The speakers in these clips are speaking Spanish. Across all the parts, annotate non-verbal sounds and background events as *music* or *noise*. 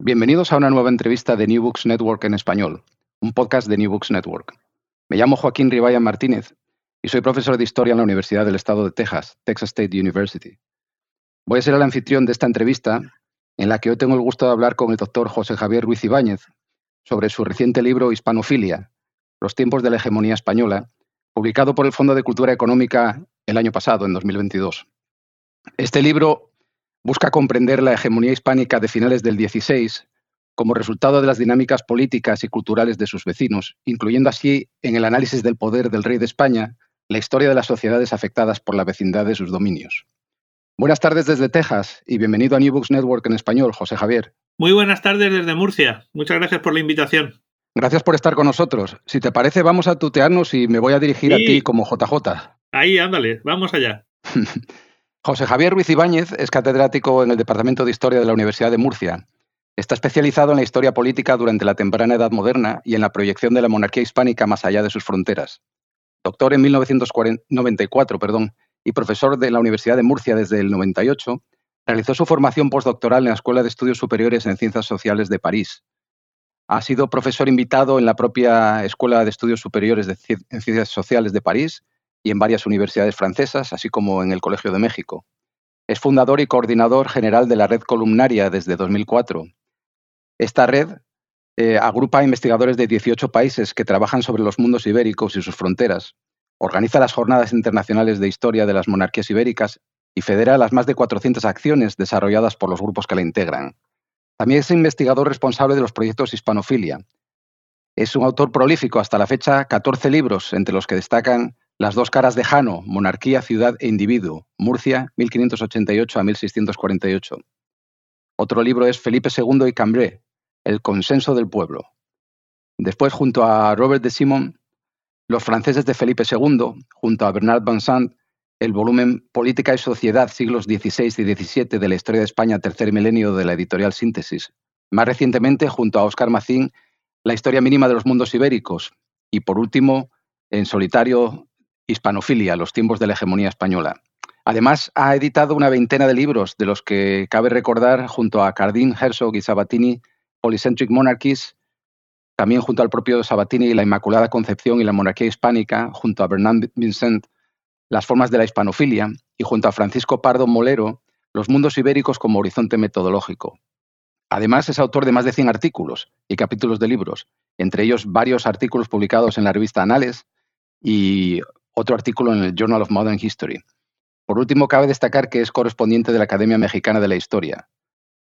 Bienvenidos a una nueva entrevista de New Books Network en español, un podcast de New Books Network. Me llamo Joaquín Ribaya Martínez y soy profesor de Historia en la Universidad del Estado de Texas, Texas State University. Voy a ser el anfitrión de esta entrevista, en la que hoy tengo el gusto de hablar con el doctor José Javier Ruiz Ibáñez sobre su reciente libro Hispanofilia, Los tiempos de la hegemonía española, publicado por el Fondo de Cultura Económica el año pasado, en 2022. Este libro busca comprender la hegemonía hispánica de finales del XVI como resultado de las dinámicas políticas y culturales de sus vecinos, incluyendo así en el análisis del poder del rey de España la historia de las sociedades afectadas por la vecindad de sus dominios. Buenas tardes desde Texas y bienvenido a New Books Network en español, José Javier. Muy buenas tardes desde Murcia. Muchas gracias por la invitación. Gracias por estar con nosotros. Si te parece, vamos a tutearnos y me voy a dirigir a ti como JJ. Ahí, ándale, vamos allá. *laughs* José Javier Ruiz Ibáñez es catedrático en el Departamento de Historia de la Universidad de Murcia. Está especializado en la historia política durante la temprana Edad Moderna y en la proyección de la monarquía hispánica más allá de sus fronteras. Doctor en 1994 perdón, y profesor de la Universidad de Murcia desde el 98, realizó su formación postdoctoral en la Escuela de Estudios Superiores en Ciencias Sociales de París. Ha sido profesor invitado en la propia Escuela de Estudios Superiores en Ciencias Sociales de París y en varias universidades francesas, así como en el Colegio de México. Es fundador y coordinador general de la Red Columnaria desde 2004. Esta red eh, agrupa a investigadores de 18 países que trabajan sobre los mundos ibéricos y sus fronteras, organiza las jornadas internacionales de historia de las monarquías ibéricas y federa las más de 400 acciones desarrolladas por los grupos que la integran. También es investigador responsable de los proyectos Hispanofilia. Es un autor prolífico, hasta la fecha 14 libros, entre los que destacan las dos caras de Jano, monarquía, ciudad e individuo, Murcia, 1588 a 1648. Otro libro es Felipe II y Cambrai, El consenso del pueblo. Después, junto a Robert de Simon, Los franceses de Felipe II, junto a Bernard Vincent, el volumen Política y Sociedad, siglos XVI y XVII de la historia de España, tercer milenio de la editorial Síntesis. Más recientemente, junto a Oscar Macín, La historia mínima de los mundos ibéricos. Y por último, en solitario, Hispanofilia, los tiempos de la hegemonía española. Además, ha editado una veintena de libros, de los que cabe recordar, junto a Cardin, Herzog y Sabatini, Polycentric Monarchies, también junto al propio Sabatini, La Inmaculada Concepción y la Monarquía Hispánica, junto a Bernard Vincent, Las formas de la hispanofilia, y junto a Francisco Pardo Molero, Los mundos ibéricos como horizonte metodológico. Además, es autor de más de 100 artículos y capítulos de libros, entre ellos varios artículos publicados en la revista Anales y otro artículo en el Journal of Modern History. Por último, cabe destacar que es correspondiente de la Academia Mexicana de la Historia.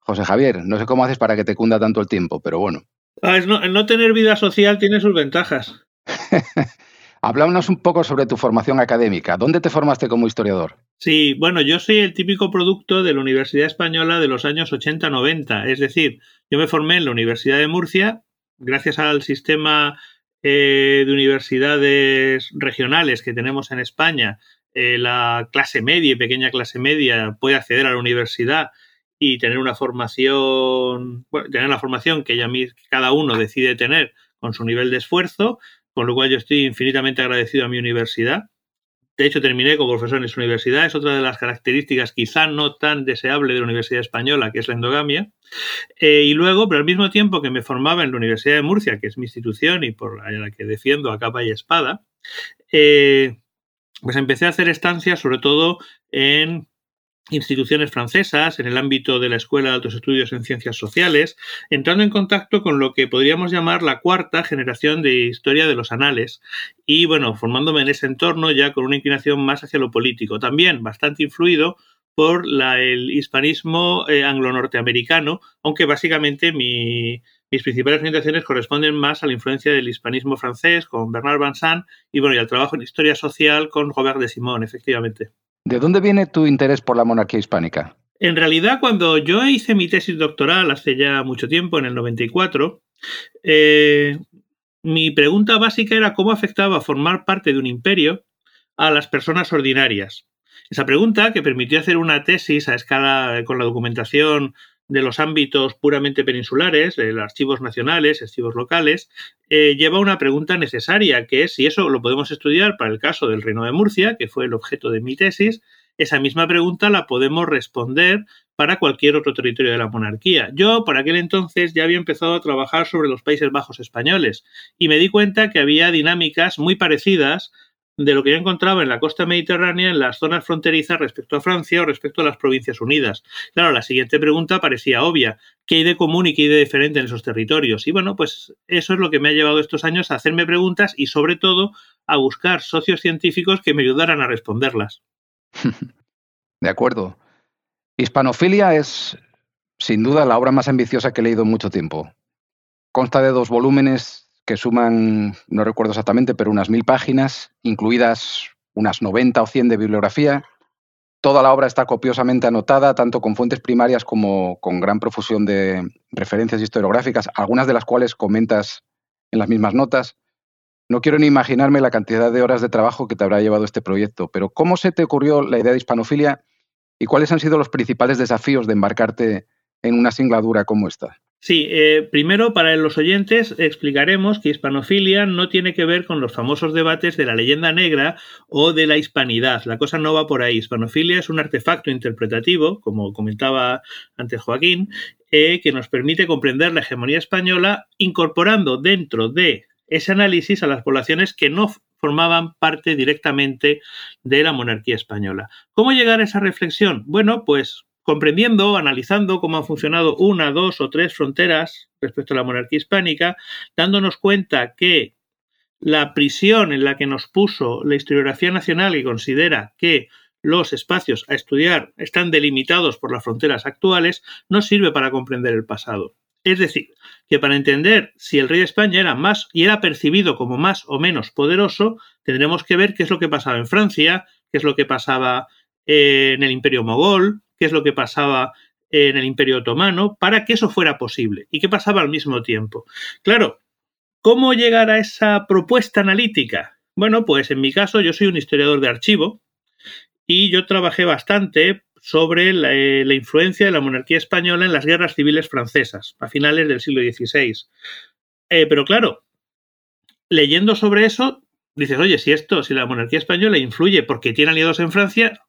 José Javier, no sé cómo haces para que te cunda tanto el tiempo, pero bueno. Ah, no, no tener vida social tiene sus ventajas. *laughs* Hablámonos un poco sobre tu formación académica. ¿Dónde te formaste como historiador? Sí, bueno, yo soy el típico producto de la Universidad Española de los años 80-90. Es decir, yo me formé en la Universidad de Murcia gracias al sistema eh, de universidades regionales que tenemos en España, eh, la clase media y pequeña clase media puede acceder a la universidad y tener una formación, tener la formación que cada uno decide tener con su nivel de esfuerzo, con lo cual yo estoy infinitamente agradecido a mi universidad de hecho, terminé como profesor en esa universidad. Es otra de las características quizá no tan deseable de la Universidad Española, que es la endogamia. Eh, y luego, pero al mismo tiempo que me formaba en la Universidad de Murcia, que es mi institución y por la que defiendo a capa y espada, eh, pues empecé a hacer estancias sobre todo en instituciones francesas en el ámbito de la Escuela de Altos Estudios en Ciencias Sociales, entrando en contacto con lo que podríamos llamar la cuarta generación de historia de los anales y, bueno, formándome en ese entorno ya con una inclinación más hacia lo político, también bastante influido por el hispanismo eh, anglo-norteamericano, aunque básicamente mis principales orientaciones corresponden más a la influencia del hispanismo francés con Bernard Vincent y, bueno, y al trabajo en historia social con Robert de Simón, efectivamente. ¿De dónde viene tu interés por la monarquía hispánica? En realidad, cuando yo hice mi tesis doctoral hace ya mucho tiempo, en el 94, eh, mi pregunta básica era cómo afectaba formar parte de un imperio a las personas ordinarias. Esa pregunta, que permitió hacer una tesis a escala con la documentación de los ámbitos puramente peninsulares, de los archivos nacionales, archivos locales, eh, lleva una pregunta necesaria, que es si eso lo podemos estudiar para el caso del Reino de Murcia, que fue el objeto de mi tesis, esa misma pregunta la podemos responder para cualquier otro territorio de la monarquía. Yo, por aquel entonces, ya había empezado a trabajar sobre los Países Bajos españoles y me di cuenta que había dinámicas muy parecidas de lo que yo encontraba en la costa mediterránea, en las zonas fronterizas respecto a Francia o respecto a las Provincias Unidas. Claro, la siguiente pregunta parecía obvia. ¿Qué hay de común y qué hay de diferente en esos territorios? Y bueno, pues eso es lo que me ha llevado estos años a hacerme preguntas y sobre todo a buscar socios científicos que me ayudaran a responderlas. *laughs* De acuerdo. Hispanofilia es, sin duda, la obra más ambiciosa que he leído en mucho tiempo. Consta de dos volúmenes que suman, no recuerdo exactamente, pero unas mil páginas, incluidas unas 90 o 100 de bibliografía. Toda la obra está copiosamente anotada, tanto con fuentes primarias como con gran profusión de referencias historiográficas, algunas de las cuales comentas en las mismas notas. No quiero ni imaginarme la cantidad de horas de trabajo que te habrá llevado este proyecto, pero ¿cómo se te ocurrió la idea de hispanofilia y cuáles han sido los principales desafíos de embarcarte en una singladura como esta? Sí, eh, primero para los oyentes explicaremos que hispanofilia no tiene que ver con los famosos debates de la leyenda negra o de la hispanidad. La cosa no va por ahí. Hispanofilia es un artefacto interpretativo, como comentaba antes Joaquín, eh, que nos permite comprender la hegemonía española incorporando dentro de ese análisis a las poblaciones que no formaban parte directamente de la monarquía española. ¿Cómo llegar a esa reflexión? Bueno, pues comprendiendo, analizando cómo han funcionado una, dos o tres fronteras respecto a la monarquía hispánica, dándonos cuenta que la prisión en la que nos puso la historiografía nacional y considera que los espacios a estudiar están delimitados por las fronteras actuales, nos sirve para comprender el pasado. Es decir, que para entender si el rey de España era más y era percibido como más o menos poderoso, tendremos que ver qué es lo que pasaba en Francia, qué es lo que pasaba en el Imperio Mogol, qué es lo que pasaba en el Imperio Otomano, para que eso fuera posible y qué pasaba al mismo tiempo. Claro, ¿cómo llegar a esa propuesta analítica? Bueno, pues en mi caso yo soy un historiador de archivo y yo trabajé bastante sobre la, eh, influencia de la monarquía española en las guerras civiles francesas a finales del siglo XVI. Eh, pero claro, leyendo sobre eso, dices, oye, si esto, si la monarquía española influye porque tiene aliados en Francia,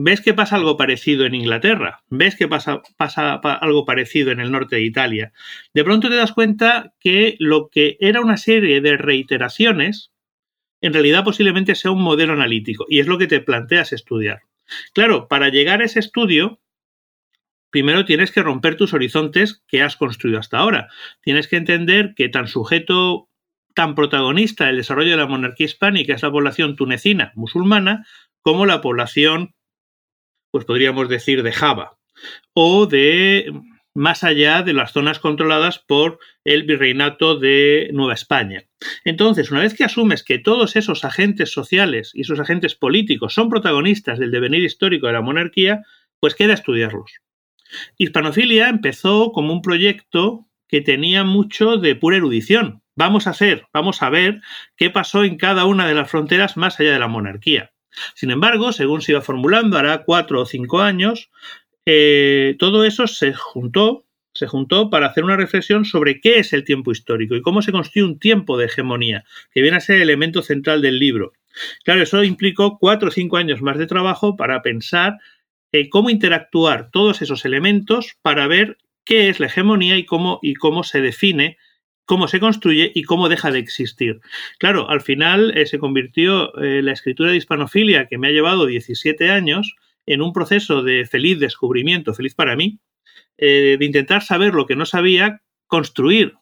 ves que pasa algo parecido en Inglaterra, ves que pasa, pasa, algo parecido en el norte de Italia. De pronto te das cuenta que lo que era una serie de reiteraciones, en realidad posiblemente sea un modelo analítico, y es lo que te planteas estudiar. Claro, para llegar a ese estudio, primero tienes que romper tus horizontes que has construido hasta ahora. Tienes que entender que tan sujeto, tan protagonista del desarrollo de la monarquía hispánica es la población tunecina musulmana, como la población pues podríamos decir de Java, o de más allá de las zonas controladas por el virreinato de Nueva España. Entonces, una vez que asumes que todos esos agentes sociales y esos agentes políticos son protagonistas del devenir histórico de la monarquía, pues queda estudiarlos. Hispanofilia empezó como un proyecto que tenía mucho de pura erudición. Vamos a hacer, vamos a ver qué pasó en cada una de las fronteras más allá de la monarquía. Sin embargo, según se iba formulando, hará cuatro o cinco años, eh, todo eso se juntó, se juntó para hacer una reflexión sobre qué es el tiempo histórico y cómo se construye un tiempo de hegemonía, que viene a ser el elemento central del libro. Claro, eso implicó cuatro o cinco años más de trabajo para pensar eh, cómo interactuar todos esos elementos para ver qué es la hegemonía y cómo, y cómo se define cómo se construye y cómo deja de existir. Claro, al final eh, se convirtió eh, la escritura de hispanofilia, que me ha llevado 17 años, en un proceso de feliz descubrimiento, feliz para mí, eh, de intentar saber lo que no sabía, construir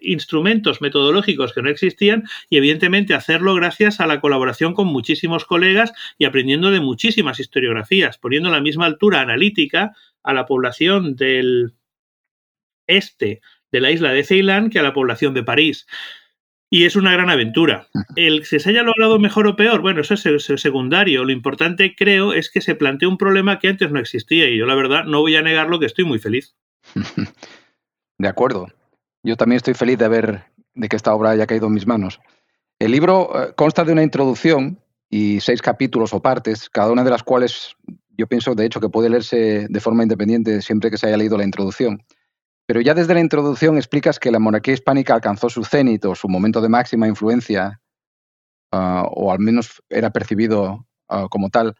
instrumentos metodológicos que no existían y evidentemente hacerlo gracias a la colaboración con muchísimos colegas y aprendiendo de muchísimas historiografías, poniendo la misma altura analítica a la población del este de la isla de Ceilán que a la población de París. Y es una gran aventura. El que se haya logrado mejor o peor, bueno, eso es secundario. Lo importante, creo, es que se plantea un problema que antes no existía y yo, la verdad, no voy a negarlo que estoy muy feliz. *laughs* De acuerdo. Yo también estoy feliz de ver de que esta obra haya caído en mis manos. El libro eh, consta de una introducción y seis capítulos o partes, cada una de las cuales yo pienso, de hecho, que puede leerse de forma independiente siempre que se haya leído la introducción. Pero ya desde la introducción explicas que la monarquía hispánica alcanzó su cenit o su momento de máxima influencia, ah, o al menos era percibido ah, como tal,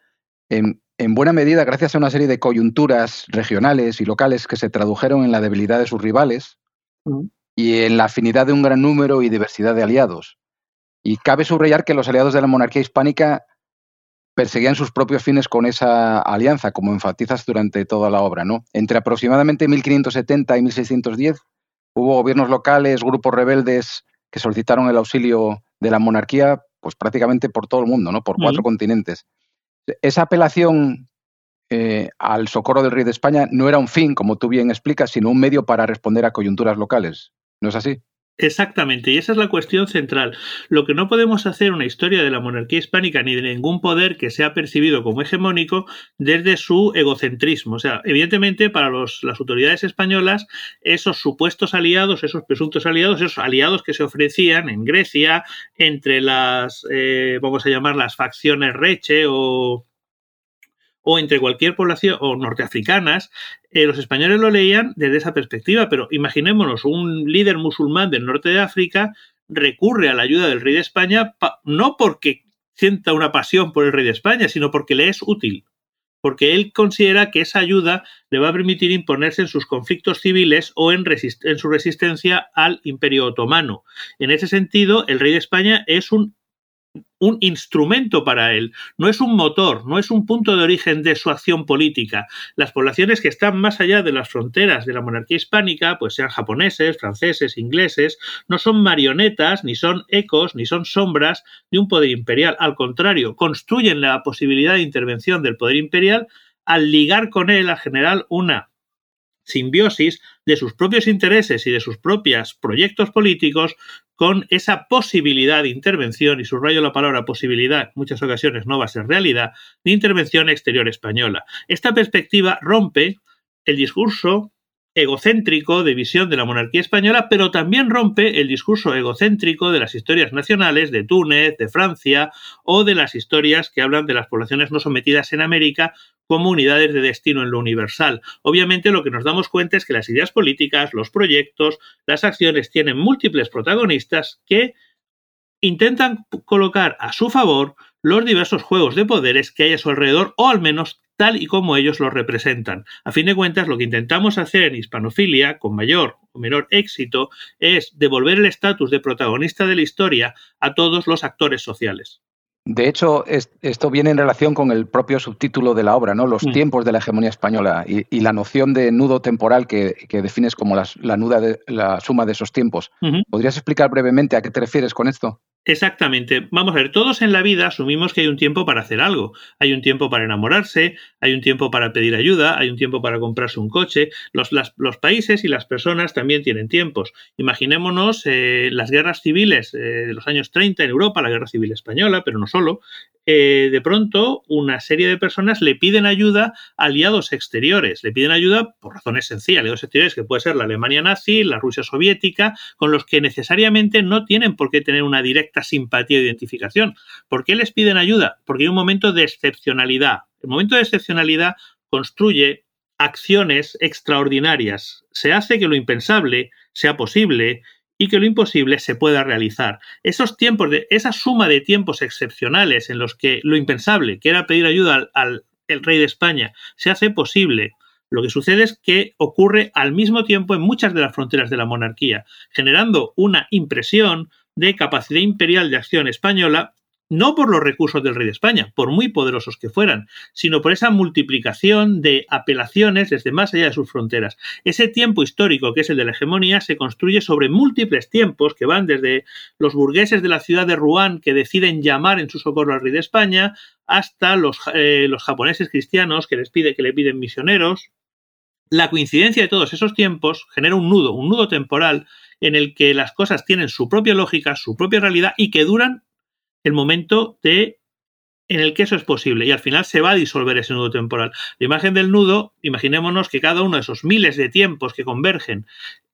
en, buena medida gracias a una serie de coyunturas regionales y locales que se tradujeron en la debilidad de sus rivales y en la afinidad de un gran número y diversidad de aliados. Y cabe subrayar que los aliados de la monarquía hispánica perseguían sus propios fines con esa alianza, como enfatizas durante toda la obra. ¿no? Entre aproximadamente 1570 y 1610 hubo gobiernos locales, grupos rebeldes que solicitaron el auxilio de la monarquía pues prácticamente por todo el mundo, ¿no? por cuatro continentes. Esa apelación eh, al socorro del rey de España no era un fin, como tú bien explicas, sino un medio para responder a coyunturas locales. ¿No es así? Exactamente, y esa es la cuestión central. Lo que no podemos hacer una historia de la monarquía hispánica ni de ningún poder que sea percibido como hegemónico desde su egocentrismo. O sea, evidentemente para las autoridades españolas, esos supuestos aliados, esos presuntos aliados, esos aliados que se ofrecían en Grecia entre las, eh, vamos a llamar las facciones Reche o o entre cualquier población o norteafricanas, eh, los españoles lo leían desde esa perspectiva, pero imaginémonos un líder musulmán del norte de África recurre a la ayuda del rey de España no porque sienta una pasión por el rey de España, sino porque le es útil, porque él considera que esa ayuda le va a permitir imponerse en sus conflictos civiles o en, en su resistencia al imperio otomano. En ese sentido, el rey de España es un un instrumento para él, no es un motor, no es un punto de origen de su acción política. Las poblaciones que están más allá de las fronteras de la monarquía hispánica, pues sean japoneses, franceses, ingleses, no son marionetas, ni son ecos, ni son sombras de un poder imperial. Al contrario, construyen la posibilidad de intervención del poder imperial al ligar con él a general una simbiosis de sus propios intereses y de sus propios proyectos políticos con esa posibilidad de intervención, y subrayo la palabra posibilidad, en muchas ocasiones no va a ser realidad, de intervención exterior española. Esta perspectiva rompe el discurso egocéntrico de visión de la monarquía española, pero también rompe el discurso egocéntrico de las historias nacionales de Túnez, de Francia o de las historias que hablan de las poblaciones no sometidas en América como unidades de destino en lo universal. Obviamente lo que nos damos cuenta es que las ideas políticas, los proyectos, las acciones tienen múltiples protagonistas que intentan colocar a su favor los diversos juegos de poderes que hay a su alrededor o al menos tal y como ellos lo representan. A fin de cuentas, lo que intentamos hacer en hispanofilia, con mayor o menor éxito, es devolver el estatus de protagonista de la historia a todos los actores sociales. De hecho, esto viene en relación con el propio subtítulo de la obra, ¿no? Los mm. tiempos de la hegemonía española y, la noción de nudo temporal que, defines como la, nuda de, la suma de esos tiempos. ¿Podrías explicar brevemente a qué te refieres con esto? Exactamente. Vamos a ver, todos en la vida asumimos que hay un tiempo para hacer algo. Hay un tiempo para enamorarse, hay un tiempo para pedir ayuda, hay un tiempo para comprarse un coche. Los, los países y las personas también tienen tiempos. Imaginémonos eh, las guerras civiles eh, de los años 30 en Europa, la guerra civil española, pero no solo. Eh, de pronto una serie de personas le piden ayuda a aliados exteriores. Le piden ayuda por razones sencillas, aliados exteriores que puede ser la Alemania nazi, la Rusia soviética, con los que necesariamente no tienen por qué tener una directa simpatía e identificación. ¿Por qué les piden ayuda? Porque hay un momento de excepcionalidad. El momento de excepcionalidad construye acciones extraordinarias. Se hace que lo impensable sea posible y que lo imposible se pueda realizar. Esos tiempos de esa suma de tiempos excepcionales en los que lo impensable, que era pedir ayuda al, rey de España, se hace posible Lo que sucede es que ocurre al mismo tiempo en muchas de las fronteras de la monarquía, generando una impresión de capacidad imperial de acción española no por los recursos del rey de España, por muy poderosos que fueran, sino por esa multiplicación de apelaciones desde más allá de sus fronteras. Ese tiempo histórico, que es el de la hegemonía, se construye sobre múltiples tiempos que van desde los burgueses de la ciudad de Rouen que deciden llamar en su socorro al rey de España, hasta los, eh, los japoneses cristianos que les pide que le piden misioneros. La coincidencia de todos esos tiempos genera un nudo, un nudo temporal en el que las cosas tienen su propia lógica, su propia realidad y que duran el momento de en el que eso es posible y al final se va a disolver ese nudo temporal. La imagen del nudo, imaginémonos que cada uno de esos miles de tiempos que convergen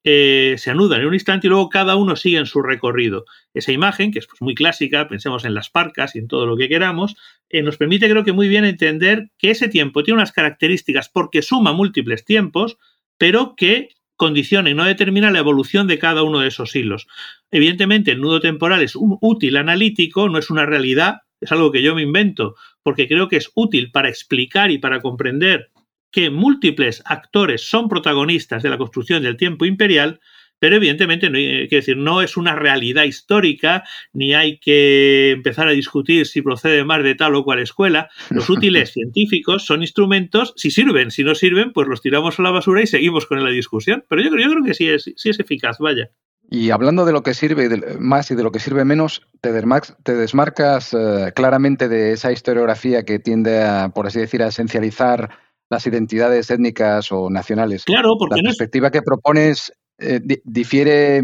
eh, se anudan en un instante y luego cada uno sigue en su recorrido. Esa imagen, que es pues, muy clásica, pensemos en las parcas y en todo lo que queramos, eh, nos permite creo que muy bien entender que ese tiempo tiene unas características porque suma múltiples tiempos, pero que condiciona y no determina la evolución de cada uno de esos hilos. Evidentemente, el nudo temporal es un útil analítico, no es una realidad, es algo que yo me invento, porque creo que es útil para explicar y para comprender que múltiples actores son protagonistas de la construcción del tiempo imperial, pero evidentemente no, decir, no es una realidad histórica, ni hay que empezar a discutir si procede más de tal o cual escuela. Los *laughs* útiles científicos son instrumentos, si sirven, si no sirven, pues los tiramos a la basura y seguimos con la discusión. Pero yo creo, yo creo que sí es, sí es eficaz, vaya. Y hablando de lo que sirve más y de lo que sirve menos, te, desmarcas eh, claramente de esa historiografía que tiende a, por así decir, a esencializar las identidades étnicas o nacionales. Claro, porque la perspectiva que propones eh, difiere,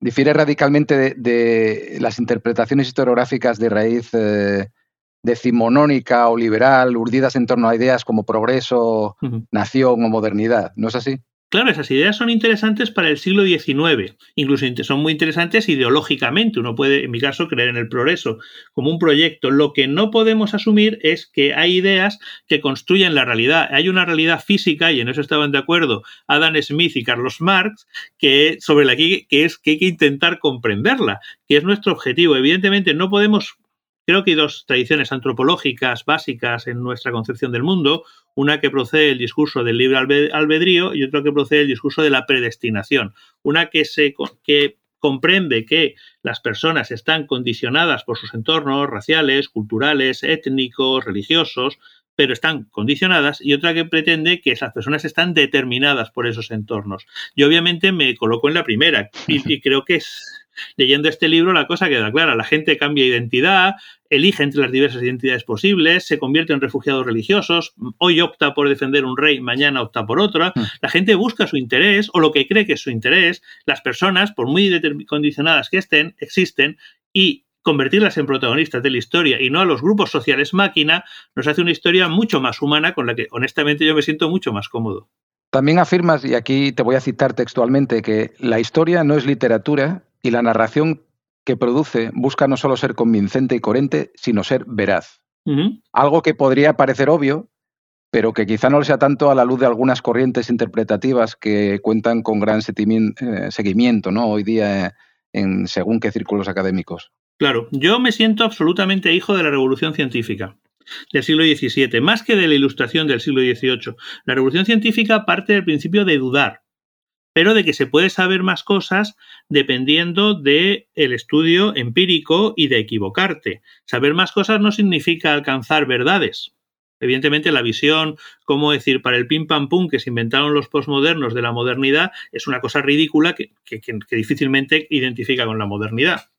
difiere radicalmente de, las interpretaciones historiográficas de raíz eh, decimonónica o liberal, urdidas en torno a ideas como progreso, nación o modernidad. ¿No es así? Claro, esas ideas son interesantes para el siglo XIX, incluso son muy interesantes ideológicamente. Uno puede, en mi caso, creer en el progreso como un proyecto. Lo que no podemos asumir es que hay ideas que construyen la realidad. Hay una realidad física, y en eso estaban de acuerdo Adam Smith y Carlos Marx, que sobre la que, que es que hay que intentar comprenderla, que es nuestro objetivo. Evidentemente, no podemos Creo que hay dos tradiciones antropológicas básicas en nuestra concepción del mundo, una que procede del discurso del libre albedrío y otra que procede del discurso de la predestinación, una que, se, que comprende que las personas están condicionadas por sus entornos raciales, culturales, étnicos, religiosos, pero están condicionadas, y otra que pretende que esas personas están determinadas por esos entornos. Yo obviamente me coloco en la primera y *laughs* creo que es Leyendo este libro la cosa queda clara, la gente cambia identidad, elige entre las diversas identidades posibles, se convierte en refugiados religiosos, hoy opta por defender un rey, mañana opta por otra, mm. la gente busca su interés o lo que cree que es su interés, las personas, por muy condicionadas que estén, existen y convertirlas en protagonistas de la historia y no a los grupos sociales máquina, nos hace una historia mucho más humana con la que honestamente yo me siento mucho más cómodo. También afirmas, y aquí te voy a citar textualmente, que la historia no es literatura y la narración que produce busca no solo ser convincente y coherente, sino ser veraz. Algo que podría parecer obvio, pero que quizá no lo sea tanto a la luz de algunas corrientes interpretativas que cuentan con gran eh, seguimiento ¿no? hoy día en según qué círculos académicos. Claro, yo me siento absolutamente hijo de la revolución científica del siglo XVII, más que de la ilustración del siglo XVIII. La revolución científica parte del principio de dudar, pero de que se puede saber más cosas dependiendo del el estudio empírico y de equivocarte. Saber más cosas no significa alcanzar verdades. Evidentemente, la visión, como decir, para el pim pam pum que se inventaron los posmodernos de la modernidad es una cosa ridícula que difícilmente identifica con la modernidad.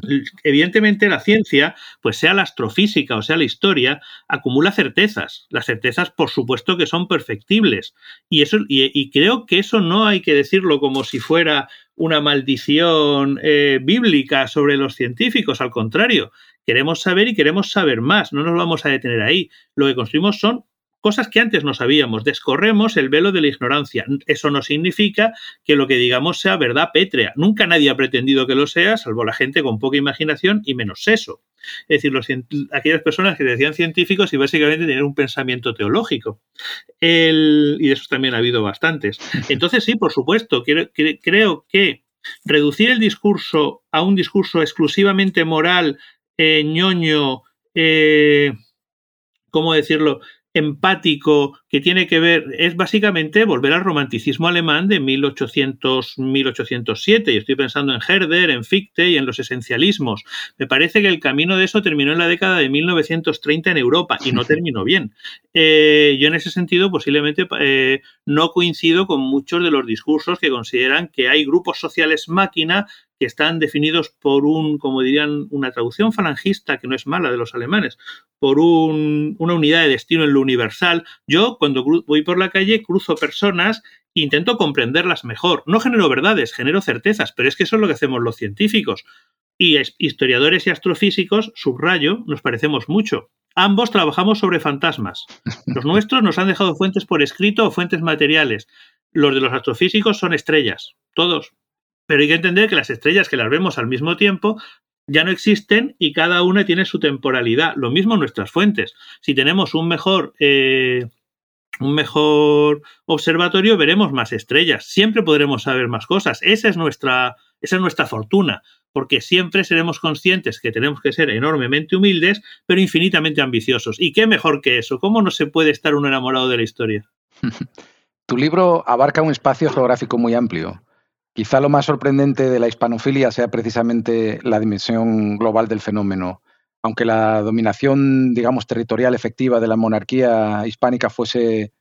*laughs* Evidentemente la ciencia, pues sea la astrofísica o sea la historia, acumula certezas. Las certezas, por supuesto, que son perfectibles. Y, eso, y, creo que eso no hay que decirlo como si fuera una maldición eh, bíblica sobre los científicos. Al contrario, queremos saber y queremos saber más. No nos vamos a detener ahí. Lo que construimos son cosas que antes no sabíamos. Descorremos el velo de la ignorancia. Eso no significa que lo que digamos sea verdad pétrea. Nunca nadie ha pretendido que lo sea, salvo la gente con poca imaginación y menos eso. Es decir, aquellas personas que decían científicos y básicamente tenían un pensamiento teológico. y de eso también ha habido bastantes. Entonces, sí, por supuesto, creo que reducir el discurso a un discurso exclusivamente moral, eh, ñoño, eh, ¿cómo decirlo? Empático que tiene que ver, es básicamente volver al romanticismo alemán de 1800-1807. Y estoy pensando en Herder, en Fichte y en los esencialismos. Me parece que el camino de eso terminó en la década de 1930 en Europa y no *laughs* terminó bien. Eh, yo en ese sentido posiblemente eh, no coincido con muchos de los discursos que consideran que hay grupos sociales máquina que están definidos por un, como dirían, una traducción falangista, que no es mala de los alemanes, por una unidad de destino en lo universal. Yo, cuando voy por la calle, cruzo personas e intento comprenderlas mejor. No genero verdades, genero certezas, pero es que eso es lo que hacemos los científicos. Y historiadores y astrofísicos, subrayo, nos parecemos mucho. Ambos trabajamos sobre fantasmas. Los nuestros nos han dejado fuentes por escrito o fuentes materiales. Los de los astrofísicos son estrellas, todos. Pero hay que entender que las estrellas que las vemos al mismo tiempo ya no existen y cada una tiene su temporalidad. Lo mismo nuestras fuentes. Si tenemos un mejor, eh, un mejor observatorio, veremos más estrellas. Siempre podremos saber más cosas. Esa es nuestra, esa es nuestra fortuna, porque siempre seremos conscientes que tenemos que ser enormemente humildes, pero infinitamente ambiciosos. ¿Y qué mejor que eso? ¿Cómo no se puede estar uno enamorado de la historia? *laughs* tu libro abarca un espacio geográfico muy amplio Quizá lo más sorprendente de la hispanofilia sea precisamente la dimensión global del fenómeno. Aunque la dominación, digamos, territorial efectiva de la monarquía hispánica fuese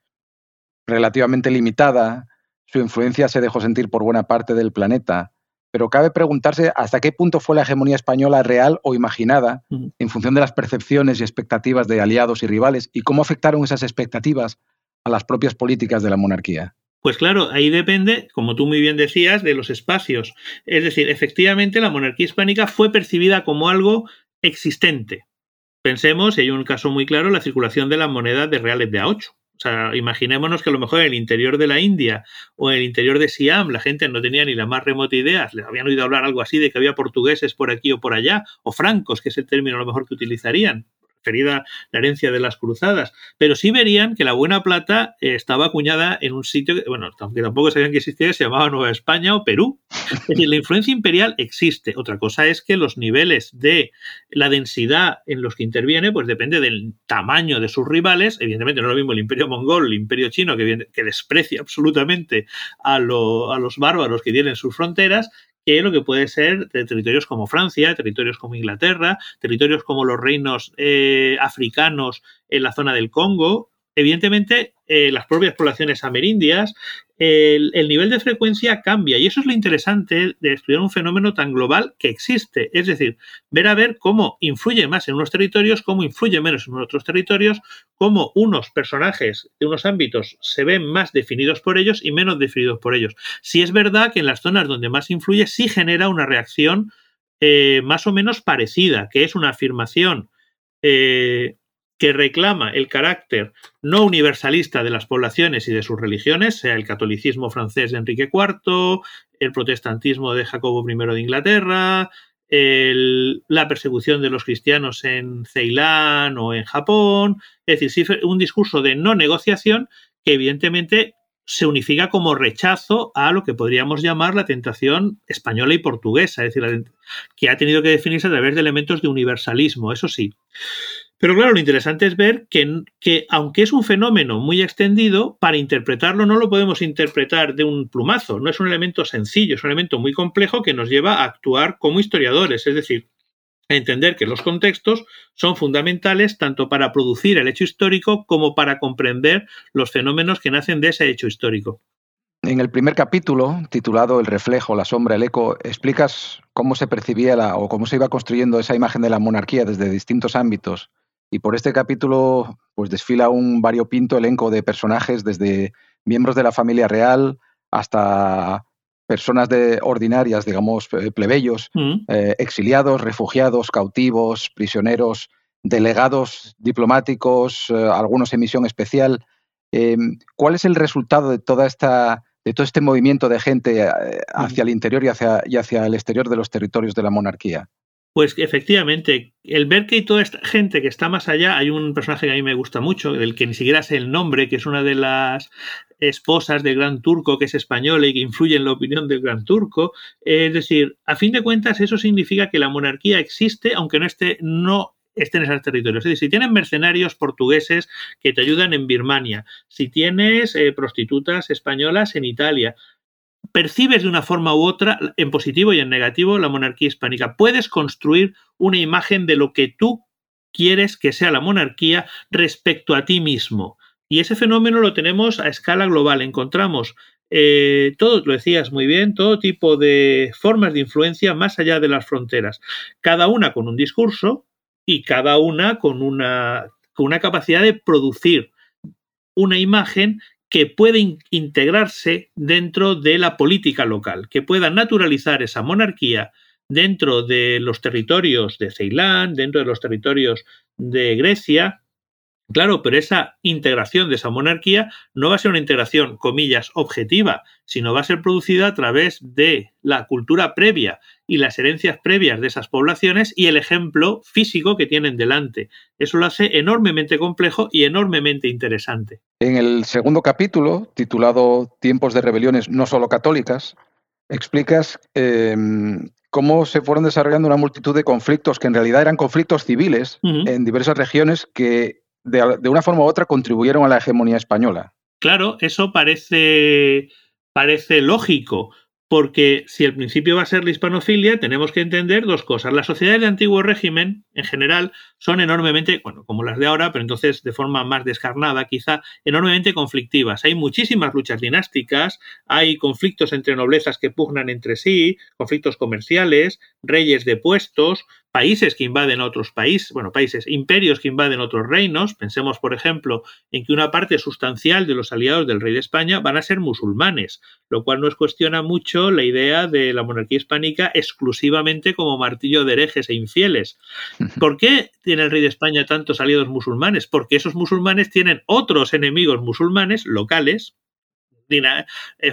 relativamente limitada, su influencia se dejó sentir por buena parte del planeta. Pero cabe preguntarse hasta qué punto fue la hegemonía española real o imaginada en función de las percepciones y expectativas de aliados y rivales y cómo afectaron esas expectativas a las propias políticas de la monarquía. Pues claro, ahí depende, como tú muy bien decías, de los espacios. Es decir, efectivamente la monarquía hispánica fue percibida como algo existente. Pensemos, y hay un caso muy claro, la circulación de las monedas de reales de A8. O sea, imaginémonos que a lo mejor en el interior de la India o en el interior de Siam la gente no tenía ni la más remota idea, le habían oído hablar algo así de que había portugueses por aquí o por allá, o francos, que es el término a lo mejor que utilizarían la herencia de las cruzadas, pero sí verían que la buena plata eh, estaba acuñada en un sitio, que, bueno, aunque tampoco sabían que existía, se llamaba Nueva España o Perú. Es decir, la influencia imperial existe. Otra cosa es que los niveles de la densidad en los que interviene, pues depende del tamaño de sus rivales. Evidentemente no es lo mismo el imperio mongol, el imperio chino, que, que desprecia absolutamente a, a los bárbaros que tienen sus fronteras, que lo que puede ser de territorios como Francia, territorios como Inglaterra, territorios como los reinos eh, africanos en la zona del Congo. Evidentemente, eh, las propias poblaciones amerindias, el, nivel de frecuencia cambia y eso es lo interesante de estudiar un fenómeno tan global que existe. Es decir, ver a ver cómo influye más en unos territorios, cómo influye menos en otros territorios, cómo unos personajes de unos ámbitos se ven más definidos por ellos y menos definidos por ellos. Si es verdad que en las zonas donde más influye sí genera una reacción eh, más o menos parecida, que es una afirmación eh, que reclama el carácter no universalista de las poblaciones y de sus religiones, sea el catolicismo francés de Enrique IV, el protestantismo de Jacobo I de Inglaterra, la persecución de los cristianos en Ceilán o en Japón, es decir, un discurso de no negociación que evidentemente se unifica como rechazo a lo que podríamos llamar la tentación española y portuguesa, es decir, que ha tenido que definirse a través de elementos de universalismo, eso sí. Pero claro, lo interesante es ver que, que, aunque es un fenómeno muy extendido, para interpretarlo no lo podemos interpretar de un plumazo, no es un elemento sencillo, es un elemento muy complejo que nos lleva a actuar como historiadores, es decir, a entender que los contextos son fundamentales tanto para producir el hecho histórico como para comprender los fenómenos que nacen de ese hecho histórico. En el primer capítulo, titulado El reflejo, la sombra, el eco, explicas cómo se percibía la, o cómo se iba construyendo esa imagen de la monarquía desde distintos ámbitos y por este capítulo pues desfila un variopinto elenco de personajes desde miembros de la familia real hasta personas de ordinarias, digamos, plebeyos, mm. eh, exiliados, refugiados, cautivos, prisioneros, delegados diplomáticos, eh, algunos en misión especial. Em, ¿Cuál es el resultado de toda esta de todo este movimiento de gente eh, hacia el interior y hacia, y hacia el exterior de los territorios de la monarquía? Pues efectivamente, el ver que hay toda esta gente que está más allá, hay un personaje que a mí me gusta mucho, del que ni siquiera sé el nombre, que es una de las esposas del gran turco, que es española y que influye en la opinión del gran turco. Es decir, a fin de cuentas, eso significa que la monarquía existe, aunque no esté, no estén en esos territorios. Es decir, si tienes mercenarios portugueses que te ayudan en Birmania, si tienes eh, prostitutas españolas en Italia, percibes de una forma u otra, en positivo y en negativo, la monarquía hispánica. Puedes construir una imagen de lo que tú quieres que sea la monarquía respecto a ti mismo. Y ese fenómeno lo tenemos a escala global. Encontramos eh, todo, lo decías muy bien, todo tipo de formas de influencia más allá de las fronteras. Cada una con un discurso y cada una con una, con una capacidad de producir una imagen que puede integrarse dentro de la política local, que pueda naturalizar esa monarquía dentro de los territorios de Ceilán, dentro de los territorios de Grecia, Claro, pero esa integración de esa monarquía no va a ser una integración, comillas, objetiva, sino va a ser producida a través de la cultura previa y las herencias previas de esas poblaciones y el ejemplo físico que tienen delante. Eso lo hace enormemente complejo y enormemente interesante. En el segundo capítulo, titulado Tiempos de rebeliones no solo católicas, explicas em, cómo se fueron desarrollando una multitud de conflictos que en realidad eran conflictos civiles en diversas regiones que de, una forma u otra contribuyeron a la hegemonía española. Claro, eso parece, parece lógico, porque si el principio va a ser la hispanofilia, tenemos que entender dos cosas. Las sociedades de antiguo régimen, en general, son enormemente, bueno, como las de ahora, pero entonces de forma más descarnada, quizá, enormemente conflictivas. Hay muchísimas luchas dinásticas, hay conflictos entre noblezas que pugnan entre sí, conflictos comerciales, reyes de puestos, países que invaden otros países, bueno, países, imperios que invaden otros reinos. Pensemos, por ejemplo, en que una parte sustancial de los aliados del rey de España van a ser musulmanes, lo cual nos cuestiona mucho la idea de la monarquía hispánica exclusivamente como martillo de herejes e infieles. ¿Por qué tiene el rey de España tantos aliados musulmanes? Porque esos musulmanes tienen otros enemigos musulmanes locales,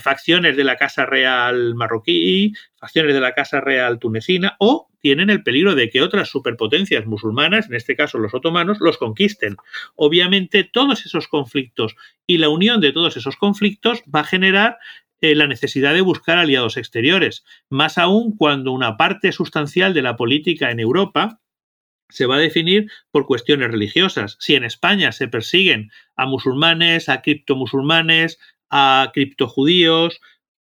facciones de la Casa Real marroquí, facciones de la Casa Real tunecina, o tienen el peligro de que otras superpotencias musulmanas, en este caso los otomanos, los conquisten. Obviamente, todos esos conflictos y la unión de todos esos conflictos va a generar eh, la necesidad de buscar aliados exteriores, más aún cuando una parte sustancial de la política en Europa se va a definir por cuestiones religiosas. Si en España se persiguen a musulmanes, a criptomusulmanes, a criptojudíos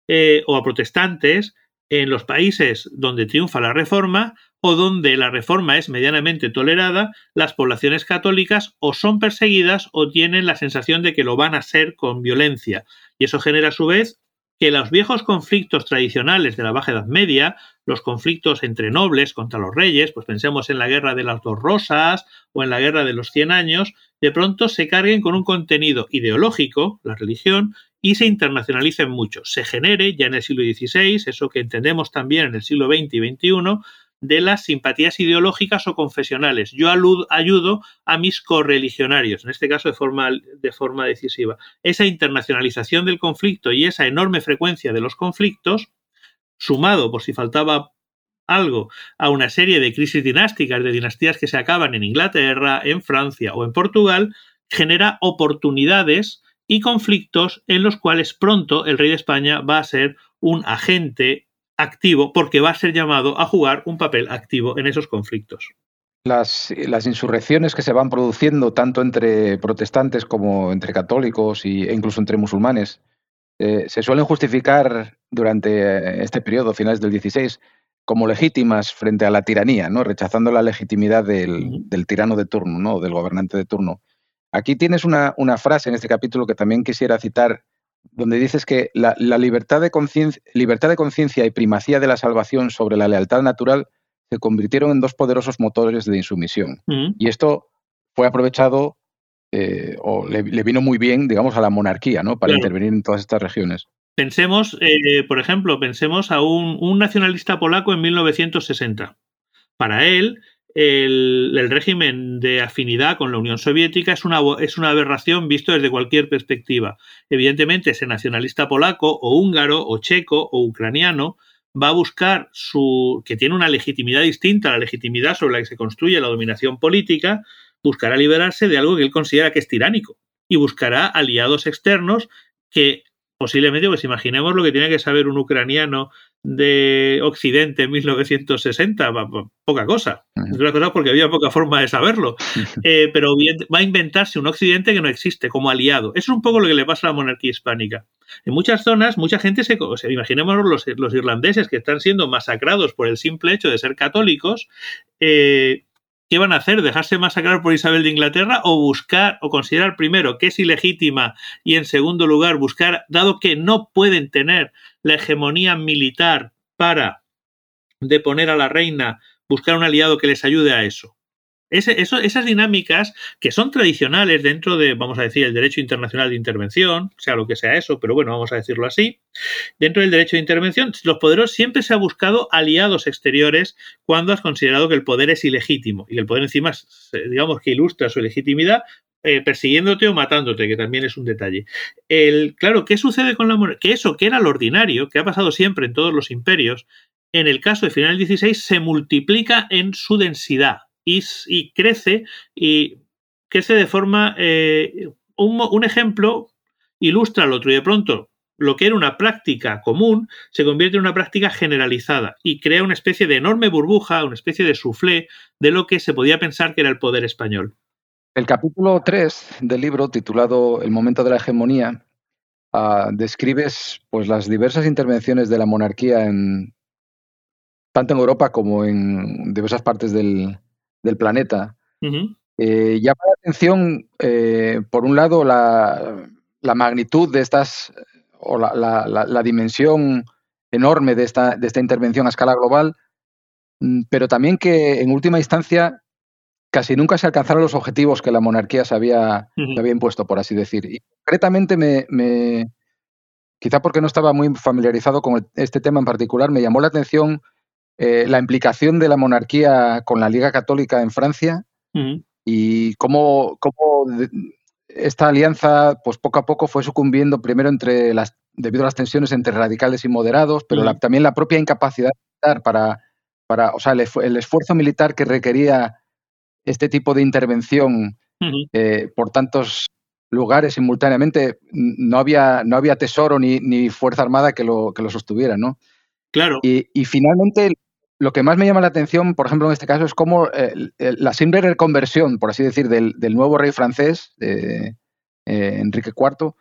eh, o a protestantes en los países donde triunfa la reforma o donde la reforma es medianamente tolerada, las poblaciones católicas o son perseguidas o tienen la sensación de que lo van a ser con violencia. Y eso genera a su vez que los viejos conflictos tradicionales de la Baja Edad Media, los conflictos entre nobles contra los reyes, pues pensemos en la guerra de las dos rosas o en la guerra de los cien años, de pronto se carguen con un contenido ideológico, la religión, y se internacionalicen mucho. Se genere ya en el siglo XVI, eso que entendemos también en el siglo XX y XXI, de las simpatías ideológicas o confesionales. Yo ayudo a mis correligionarios, en este caso de forma, de forma decisiva. Esa internacionalización del conflicto y esa enorme frecuencia de los conflictos, sumado, por si faltaba algo, a una serie de crisis dinásticas, de dinastías que se acaban en Inglaterra, en Francia o en Portugal, genera oportunidades y conflictos en los cuales pronto el rey de España va a ser un agente activo porque va a ser llamado a jugar un papel activo en esos conflictos. Las, las, insurrecciones que se van produciendo tanto entre protestantes como entre católicos e incluso entre musulmanes eh, se suelen justificar durante este periodo, finales del 16, como legítimas frente a la tiranía, ¿no? rechazando la legitimidad del, del tirano de turno, ¿no? del gobernante de turno. Aquí tienes una, una, frase en este capítulo que también quisiera citar donde dices que la, libertad de conciencia y primacía de la salvación sobre la lealtad natural se convirtieron en dos poderosos motores de insumisión. Mm. Y esto fue aprovechado eh, o le, vino muy bien, digamos, a la monarquía, ¿no? Para intervenir en todas estas regiones. Pensemos, eh, por ejemplo, pensemos a un, un nacionalista polaco en 1960. Para él, el, régimen de afinidad con la Unión Soviética es una, es una aberración visto desde cualquier perspectiva. Evidentemente, ese nacionalista polaco o húngaro o checo o ucraniano va a buscar su que tiene una legitimidad distinta a la legitimidad sobre la que se construye la dominación política, buscará liberarse de algo que él considera que es tiránico y buscará aliados externos que posiblemente, pues imaginemos lo que tiene que saber un ucraniano de Occidente en 1960, poca cosa. cosa porque había poca forma de saberlo. *laughs* Eh, pero va a inventarse un Occidente que no existe como aliado. Eso es un poco lo que le pasa a la monarquía hispánica. En muchas zonas, mucha gente se. O imaginemos los, los, irlandeses que están siendo masacrados por el simple hecho de ser católicos. Eh, ¿Qué van a hacer? ¿Dejarse masacrar por Isabel de Inglaterra o buscar o considerar primero que es ilegítima y en segundo lugar buscar, dado que no pueden tener la hegemonía militar para deponer a la reina, buscar un aliado que les ayude a eso? Esas dinámicas que son tradicionales dentro de, vamos a decir, el derecho internacional de intervención, sea lo que sea eso, pero bueno, vamos a decirlo así, dentro del derecho de intervención, los poderos siempre se ha buscado aliados exteriores cuando has considerado que el poder es ilegítimo y el poder encima, digamos, que ilustra su legitimidad eh, persiguiéndote o matándote, que también es un detalle. El, claro, ¿qué sucede con la moneda? Que eso, que era lo ordinario, que ha pasado siempre en todos los imperios, en el caso de final 16 se multiplica en su densidad y, crece y crece de forma... Eh, un, ejemplo ilustra al otro y de pronto lo que era una práctica común se convierte en una práctica generalizada y crea una especie de enorme burbuja, una especie de soufflé de lo que se podía pensar que era el poder español. El capítulo 3 del libro, titulado El momento de la hegemonía, uh, describes pues, las diversas intervenciones de la monarquía en, tanto en Europa como en diversas partes del, del planeta, eh, llama la atención, eh, por un lado, la, magnitud de estas, o la, dimensión enorme de esta, de esta intervención a escala global, mm, pero también que en última instancia casi nunca se alcanzaron los objetivos que la monarquía se había, había impuesto, por así decir. Y concretamente me, quizá porque no estaba muy familiarizado con este tema en particular, me llamó la atención eh, la implicación de la monarquía con la Liga Católica en Francia y cómo, esta alianza, pues poco a poco fue sucumbiendo primero entre las, debido a las tensiones entre radicales y moderados, pero también la propia incapacidad militar para, para o sea, el, esfuerzo militar que requería este tipo de intervención eh, por tantos lugares simultáneamente, no había, no había tesoro ni, ni fuerza armada que lo, que lo sostuviera, ¿no? Claro. Y, y, finalmente, lo que más me llama la atención, por ejemplo, en este caso, es cómo eh, la simple reconversión, por así decir, del, nuevo rey francés, eh, Enrique IV,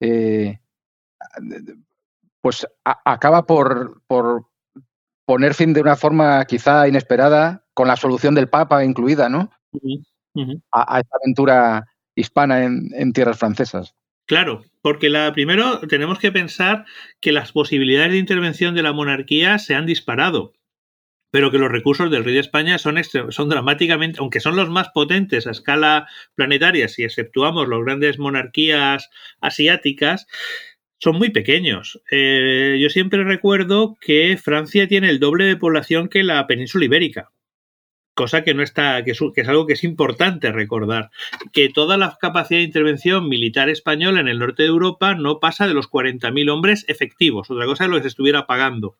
eh, pues acaba por, poner fin de una forma quizá inesperada, con la solución del Papa incluida, ¿no? A, esta aventura hispana en, tierras francesas. Claro, porque la, primero tenemos que pensar que las posibilidades de intervención de la monarquía se han disparado pero que los recursos del rey de España son, son dramáticamente, aunque son los más potentes a escala planetaria, si exceptuamos las grandes monarquías asiáticas, son muy pequeños. Eh, yo siempre recuerdo que Francia tiene el doble de población que la península ibérica cosa que no está, que es, algo que es importante recordar, que toda la capacidad de intervención militar española en el norte de Europa no pasa de los 40.000 hombres efectivos, otra cosa es lo que se estuviera pagando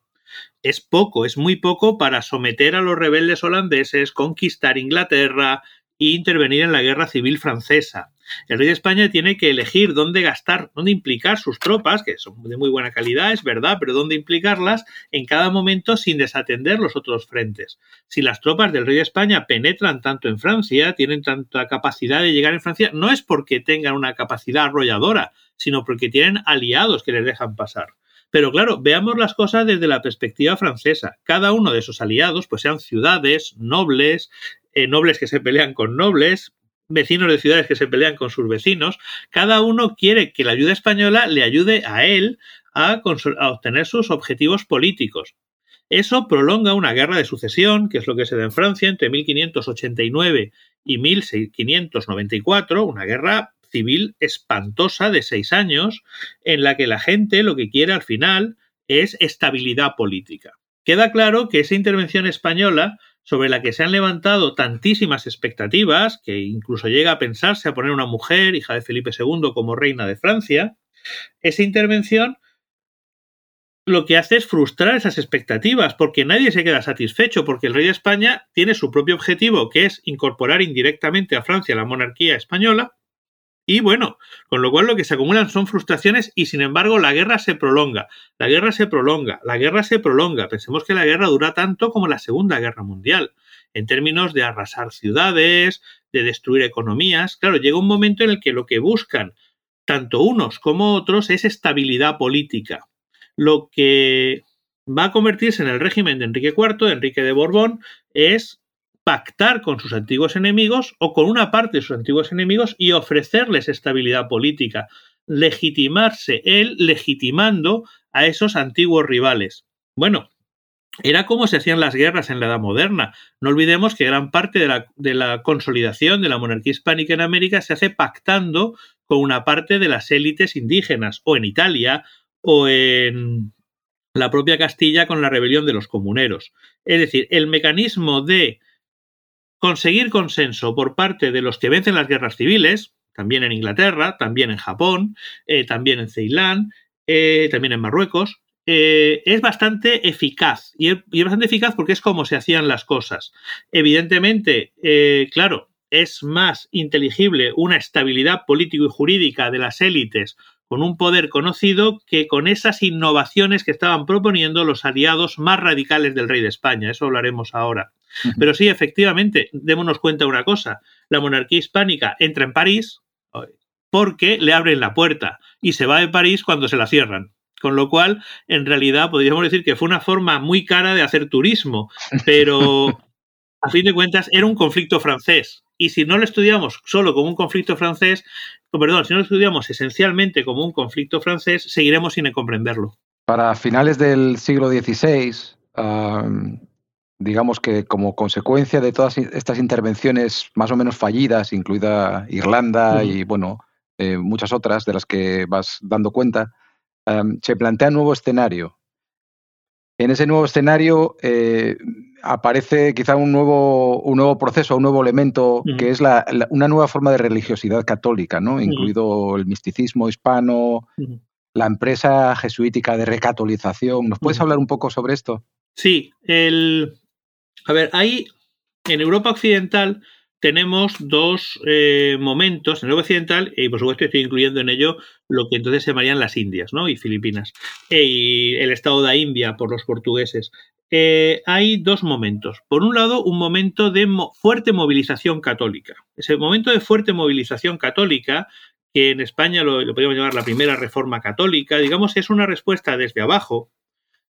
es poco, es muy poco para someter a los rebeldes holandeses, conquistar Inglaterra e intervenir en la guerra civil francesa. El rey de España tiene que elegir dónde gastar, dónde implicar sus tropas, que son de muy buena calidad, es verdad, pero dónde implicarlas en cada momento sin desatender los otros frentes. Si las tropas del rey de España penetran tanto en Francia, tienen tanta capacidad de llegar en Francia, no es porque tengan una capacidad arrolladora, sino porque tienen aliados que les dejan pasar. Pero claro, veamos las cosas desde la perspectiva francesa. Cada uno de esos aliados, pues sean ciudades, nobles, eh, nobles que se pelean con nobles, vecinos de ciudades que se pelean con sus vecinos, cada uno quiere que la ayuda española le ayude a él a, a obtener sus objetivos políticos. Eso prolonga una guerra de sucesión, que es lo que se da en Francia entre 1589 y 1594, una guerra civil espantosa de seis años en la que la gente lo que quiere al final es estabilidad política. Queda claro que esa intervención española sobre la que se han levantado tantísimas expectativas, que incluso llega a pensarse a poner una mujer, hija de Felipe II, como reina de Francia, esa intervención lo que hace es frustrar esas expectativas, porque nadie se queda satisfecho, porque el rey de España tiene su propio objetivo, que es incorporar indirectamente a Francia la monarquía española, Y bueno, con lo cual lo que se acumulan son frustraciones y sin embargo la guerra se prolonga, la guerra se prolonga, la guerra se prolonga. Pensemos que la guerra dura tanto como la Segunda Guerra Mundial, en términos de arrasar ciudades, de destruir economías. Claro, llega un momento en el que lo que buscan tanto unos como otros es estabilidad política. Lo que va a convertirse en el régimen de Enrique IV, de Enrique de Borbón, es pactar con sus antiguos enemigos o con una parte de sus antiguos enemigos y ofrecerles estabilidad política, legitimarse él legitimando a esos antiguos rivales. Bueno, era como se hacían las guerras en la Edad Moderna. No olvidemos que gran parte de la, de la, consolidación de la monarquía hispánica en América se hace pactando con una parte de las élites indígenas, o en Italia, o en la propia Castilla con la rebelión de los comuneros. Es decir, el mecanismo de conseguir consenso por parte de los que vencen las guerras civiles, también en Inglaterra, también en Japón, eh, también en Ceilán, eh, también en Marruecos, eh, es bastante eficaz. Y es, y es, bastante eficaz porque es como se hacían las cosas. Evidentemente, claro, es más inteligible una estabilidad político y jurídica de las élites con un poder conocido que con esas innovaciones que estaban proponiendo los aliados más radicales del rey de España. Eso hablaremos ahora. Pero sí, efectivamente, démonos cuenta de una cosa. La monarquía hispánica entra en París porque le abren la puerta y se va de París cuando se la cierran. Con lo cual, en realidad, podríamos decir que fue una forma muy cara de hacer turismo, *laughs* pero a fin de cuentas era un conflicto francés. Y si no lo estudiamos solo como un conflicto francés, perdón, si no lo estudiamos esencialmente como un conflicto francés, seguiremos sin comprenderlo. Para finales del siglo XVI, um, digamos que como consecuencia de todas estas intervenciones más o menos fallidas, incluida Irlanda y bueno, eh, muchas otras de las que vas dando cuenta, um, se plantea un nuevo escenario. En ese nuevo escenario eh, aparece quizá un nuevo, un nuevo proceso, un nuevo elemento, que es la, la, una nueva forma de religiosidad católica, ¿no? incluido el misticismo hispano, la empresa jesuítica de recatolización. ¿Nos puedes hablar un poco sobre esto? Sí, el, a ver, hay en Europa Occidental tenemos dos eh, momentos en Europa Occidental, y por supuesto estoy incluyendo en ello lo que entonces se llamarían las Indias ¿no? y Filipinas, e, y el estado de India por los portugueses. Eh, hay dos momentos. Por un lado, un momento de mo fuerte movilización católica. Ese momento de fuerte movilización católica, que en España lo, lo podríamos llamar la primera reforma católica, digamos, es una respuesta desde abajo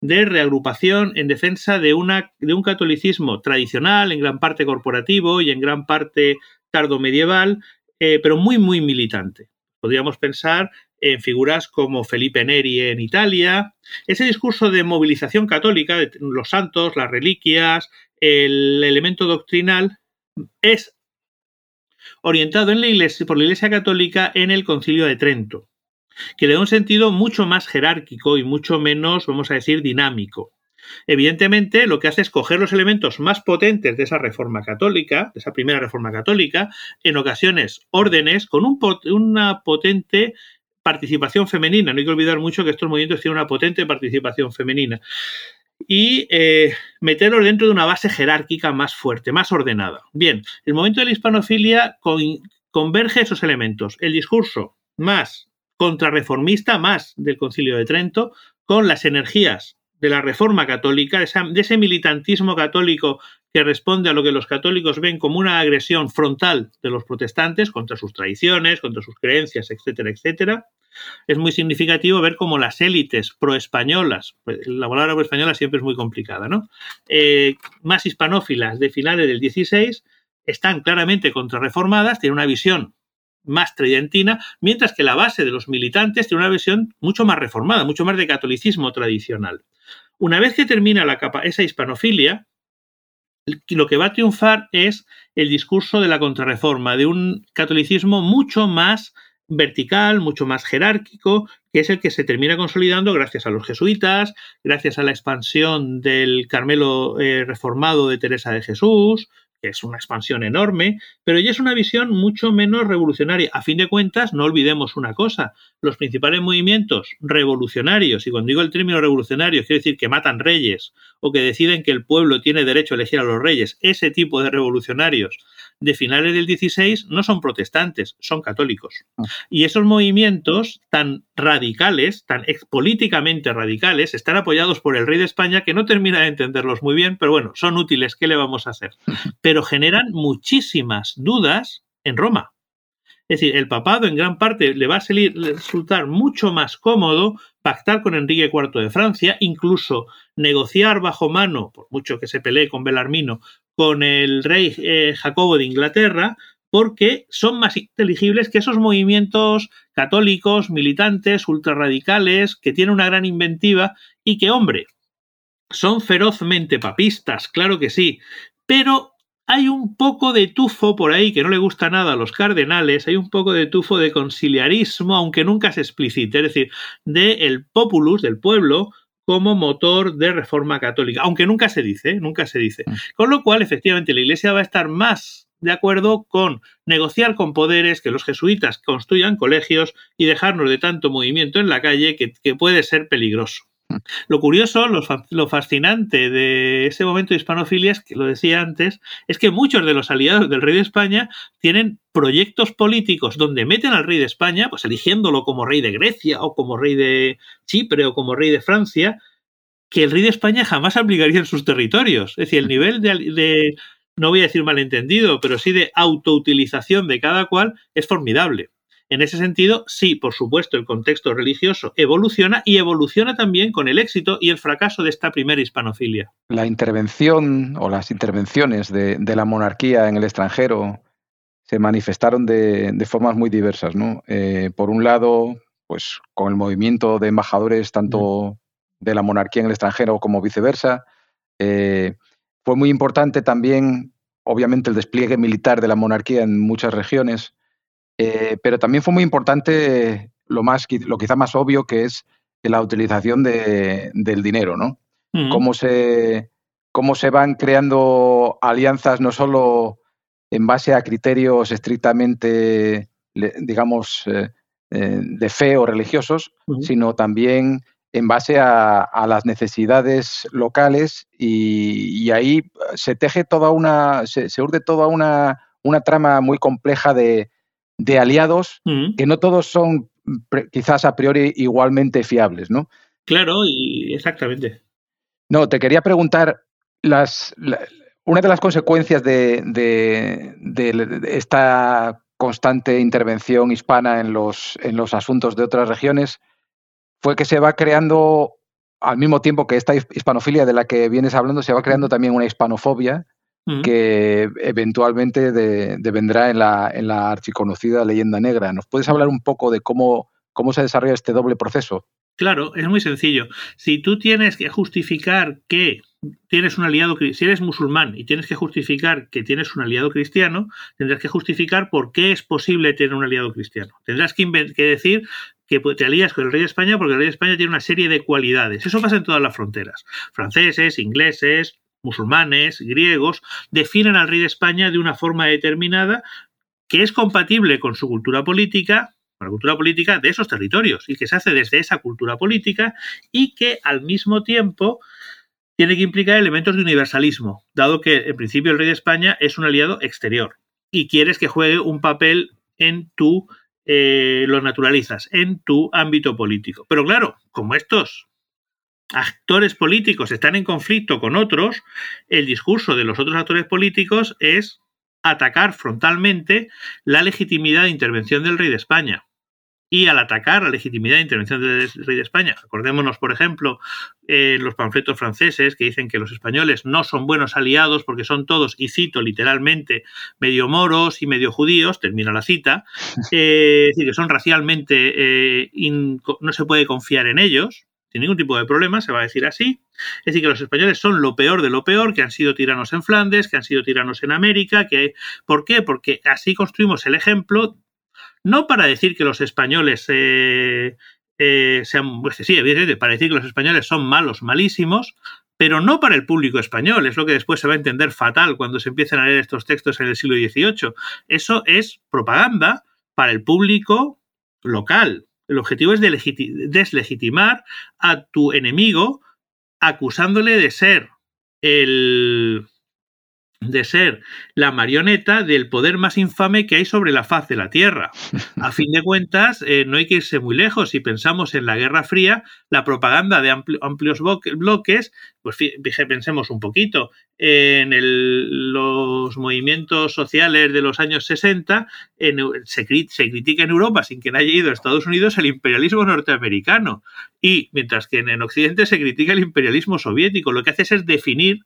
de reagrupación en defensa de, una, de un catolicismo tradicional, en gran parte corporativo y en gran parte tardo-medieval, eh, pero muy, muy militante. Podríamos pensar en figuras como Felipe Neri en Italia. Ese discurso de movilización católica, de los santos, las reliquias, el elemento doctrinal, es orientado en la iglesia, por la Iglesia Católica en el Concilio de Trento que le da un sentido mucho más jerárquico y mucho menos, vamos a decir, dinámico. Evidentemente, lo que hace es coger los elementos más potentes de esa reforma católica, de esa primera reforma católica, en ocasiones órdenes, con una potente participación femenina. No hay que olvidar mucho que estos movimientos tienen una potente participación femenina. Y eh, meterlo dentro de una base jerárquica más fuerte, más ordenada. Bien, el momento de la hispanofilia con converge esos elementos. El discurso más contrarreformista más del Concilio de Trento, con las energías de la Reforma Católica, de, ese militantismo católico que responde a lo que los católicos ven como una agresión frontal de los protestantes contra sus tradiciones, contra sus creencias, etcétera, etcétera. Es muy significativo ver cómo las élites proespañolas, pues, la palabra proespañola siempre es muy complicada, ¿no? Eh, más hispanófilas de finales del 16 están claramente contrarreformadas, tienen una visión más tridentina, mientras que la base de los militantes tiene una visión mucho más reformada, mucho más de catolicismo tradicional. Una vez que termina la capa, esa hispanofilia, lo que va a triunfar es el discurso de la contrarreforma, de un catolicismo mucho más vertical, mucho más jerárquico, que es el que se termina consolidando gracias a los jesuitas, gracias a la expansión del Carmelo eh, reformado de Teresa de Jesús, que es una expansión enorme, pero ya es una visión mucho menos revolucionaria. A fin de cuentas, no olvidemos una cosa, los principales movimientos revolucionarios, y cuando digo el término revolucionario, quiero decir que matan reyes o que deciden que el pueblo tiene derecho a elegir a los reyes, ese tipo de revolucionarios de finales del 16 no son protestantes, son católicos. Ah. Y esos movimientos tan radicales, tan políticamente radicales, están apoyados por el rey de España que no termina de entenderlos muy bien, pero bueno, son útiles, ¿qué le vamos a hacer? *laughs* Pero generan muchísimas dudas en Roma. Es decir, el papado en gran parte le va a resultar mucho más cómodo pactar con Enrique IV de Francia, incluso negociar bajo mano, por mucho que se pelee con Belarmino, con el rey eh, Jacobo de Inglaterra, porque son más inteligibles que esos movimientos católicos, militantes, ultrarradicales, que tienen una gran inventiva y que, hombre, son ferozmente papistas, claro que sí, pero hay un poco de tufo por ahí que no le gusta nada a los cardenales, hay un poco de tufo de conciliarismo, aunque nunca se explicite, es decir, del el populus, del pueblo, como motor de reforma católica, aunque nunca se dice, ¿eh? nunca se dice. Mm. Con lo cual, efectivamente, la Iglesia va a estar más de acuerdo con negociar con poderes, que los jesuitas construyan colegios y dejarnos de tanto movimiento en la calle que puede ser peligroso. *laughs* Lo curioso, lo, fascinante de ese momento de hispanofilia, es que lo decía antes, es que muchos de los aliados del rey de España tienen proyectos políticos donde meten al rey de España, pues eligiéndolo como rey de Grecia o como rey de Chipre o como rey de Francia, que el rey de España jamás aplicaría en sus territorios. Es decir, el nivel de no voy a decir malentendido, pero sí de autoutilización de cada cual es formidable. En ese sentido, sí, por supuesto, el contexto religioso evoluciona y evoluciona también con el éxito y el fracaso de esta primera hispanofilia. La intervención o las intervenciones de, la monarquía en el extranjero se manifestaron de, formas muy diversas. ¿no? Eh, por un lado, pues con el movimiento de embajadores tanto de la monarquía en el extranjero como viceversa. Eh, fue muy importante también, obviamente, el despliegue militar de la monarquía en muchas regiones. Eh, pero también fue muy importante lo, más, lo quizá más obvio que es la utilización de, del dinero, ¿no? cómo, se, cómo se van creando alianzas no solo en base a criterios estrictamente, digamos, eh, eh, de fe o religiosos, sino también en base a, las necesidades locales y, ahí se teje toda una, se, se urde toda una, una trama muy compleja de, de aliados que no todos son quizás a priori igualmente fiables, ¿no? Claro, y exactamente. No, te quería preguntar, las, una de las consecuencias de, esta constante intervención hispana en los, en los asuntos de otras regiones fue que se va creando, al mismo tiempo que esta hispanofilia de la que vienes hablando, se va creando también una hispanofobia que eventualmente devendrá en la, en la archiconocida leyenda negra. ¿Nos puedes hablar un poco de cómo, cómo se desarrolla este doble proceso? Claro, es muy sencillo. Si tú tienes que justificar que tienes un aliado, si eres musulmán y tienes que justificar que tienes un aliado cristiano, tendrás que justificar por qué es posible tener un aliado cristiano. Tendrás que, que decir que te alías con el rey de España porque el rey de España tiene una serie de cualidades. Eso pasa en todas las fronteras. Franceses, ingleses, musulmanes, griegos, definen al rey de España de una forma determinada que es compatible con su cultura política, con la cultura política de esos territorios, y que se hace desde esa cultura política y que al mismo tiempo tiene que implicar elementos de universalismo, dado que en principio el rey de España es un aliado exterior y quieres que juegue un papel en tu, eh, lo naturalizas, en tu ámbito político. Pero claro, como estos actores políticos están en conflicto con otros, el discurso de los otros actores políticos es atacar frontalmente la legitimidad de intervención del rey de España. Y al atacar la legitimidad de intervención del rey de España, acordémonos, por ejemplo, en los panfletos franceses que dicen que los españoles no son buenos aliados porque son todos, y cito literalmente, medio moros y medio judíos, termina la cita, *laughs* eh, es decir, que son racialmente, eh, no se puede confiar en ellos, sin ningún tipo de problema, se va a decir así. Es decir, que los españoles son lo peor de lo peor, que han sido tiranos en Flandes, que han sido tiranos en América, que ¿por qué? Porque así construimos el ejemplo, no para decir que los españoles eh, eh, sean, pues sí, evidentemente, para decir que los españoles son malos, malísimos, pero no para el público español, es lo que después se va a entender fatal cuando se empiezan a leer estos textos en el siglo XVIII. Eso es propaganda para el público local, el objetivo es deslegitimar a tu enemigo acusándole de ser el, de ser la marioneta del poder más infame que hay sobre la faz de la Tierra. A fin de cuentas, eh, no hay que irse muy lejos. Si pensamos en la Guerra Fría, la propaganda de amplios bloques, pues pensemos un poquito en los movimientos sociales de los años 60, se, se, critica en Europa, sin que haya ido a Estados Unidos, el imperialismo norteamericano. Y mientras que en Occidente se critica el imperialismo soviético, lo que hace es definir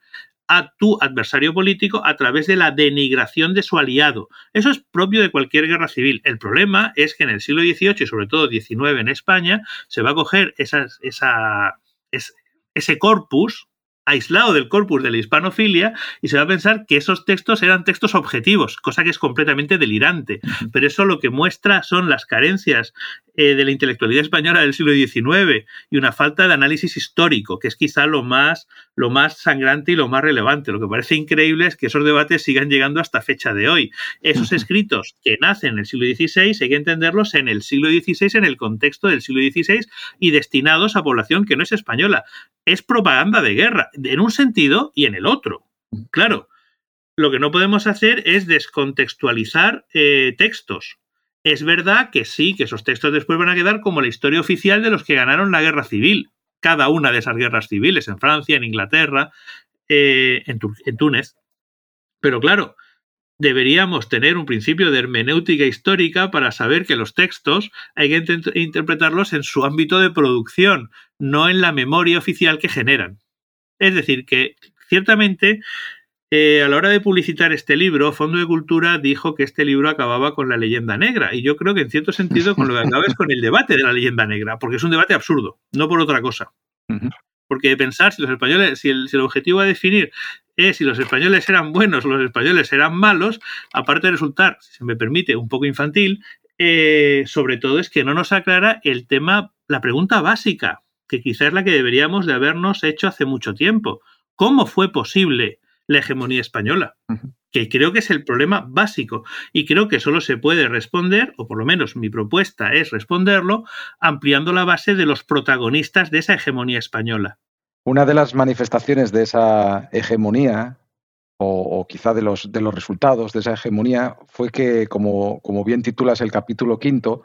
a tu adversario político a través de la denigración de su aliado. Eso es propio de cualquier guerra civil. El problema es que en el siglo XVIII y sobre todo XIX en España se va a coger esa, ese corpus aislado del corpus de la hispanofilia y se va a pensar que esos textos eran textos objetivos, cosa que es completamente delirante. Pero eso lo que muestra son las carencias eh, de la intelectualidad española del siglo XIX y una falta de análisis histórico, que es quizá lo más, lo más sangrante y lo más relevante. Lo que parece increíble es que esos debates sigan llegando hasta fecha de hoy. Esos escritos que nacen en el siglo XVI hay que entenderlos en el siglo XVI, en el contexto del siglo XVI y destinados a población que no es española. Es propaganda de guerra, en un sentido y en el otro. Claro, lo que no podemos hacer es descontextualizar eh, textos es verdad que sí, que esos textos después van a quedar como la historia oficial de los que ganaron la guerra civil, cada una de esas guerras civiles, en Francia, en Inglaterra, eh, en, en Túnez. Pero claro, deberíamos tener un principio de hermenéutica histórica para saber que los textos hay que interpretarlos en su ámbito de producción, no en la memoria oficial que generan. Es decir, que ciertamente eh, a la hora de publicitar este libro, Fondo de Cultura dijo que este libro acababa con la leyenda negra. Y yo creo que en cierto sentido con lo que acaba es con el debate de la leyenda negra, porque es un debate absurdo, no por otra cosa. Porque pensar si los españoles, si el, objetivo a definir es si los españoles eran buenos o los españoles eran malos, aparte de resultar, si se me permite, un poco infantil, eh, sobre todo es que no nos aclara el tema, la pregunta básica, que quizás es la que deberíamos de habernos hecho hace mucho tiempo. ¿Cómo fue posible la hegemonía española, que creo que es el problema básico y creo que solo se puede responder, o por lo menos mi propuesta es responderlo, ampliando la base de los protagonistas de esa hegemonía española. Una de las manifestaciones de esa hegemonía, o, quizá de los, de los resultados de esa hegemonía, fue que, como, como bien titulas el capítulo quinto,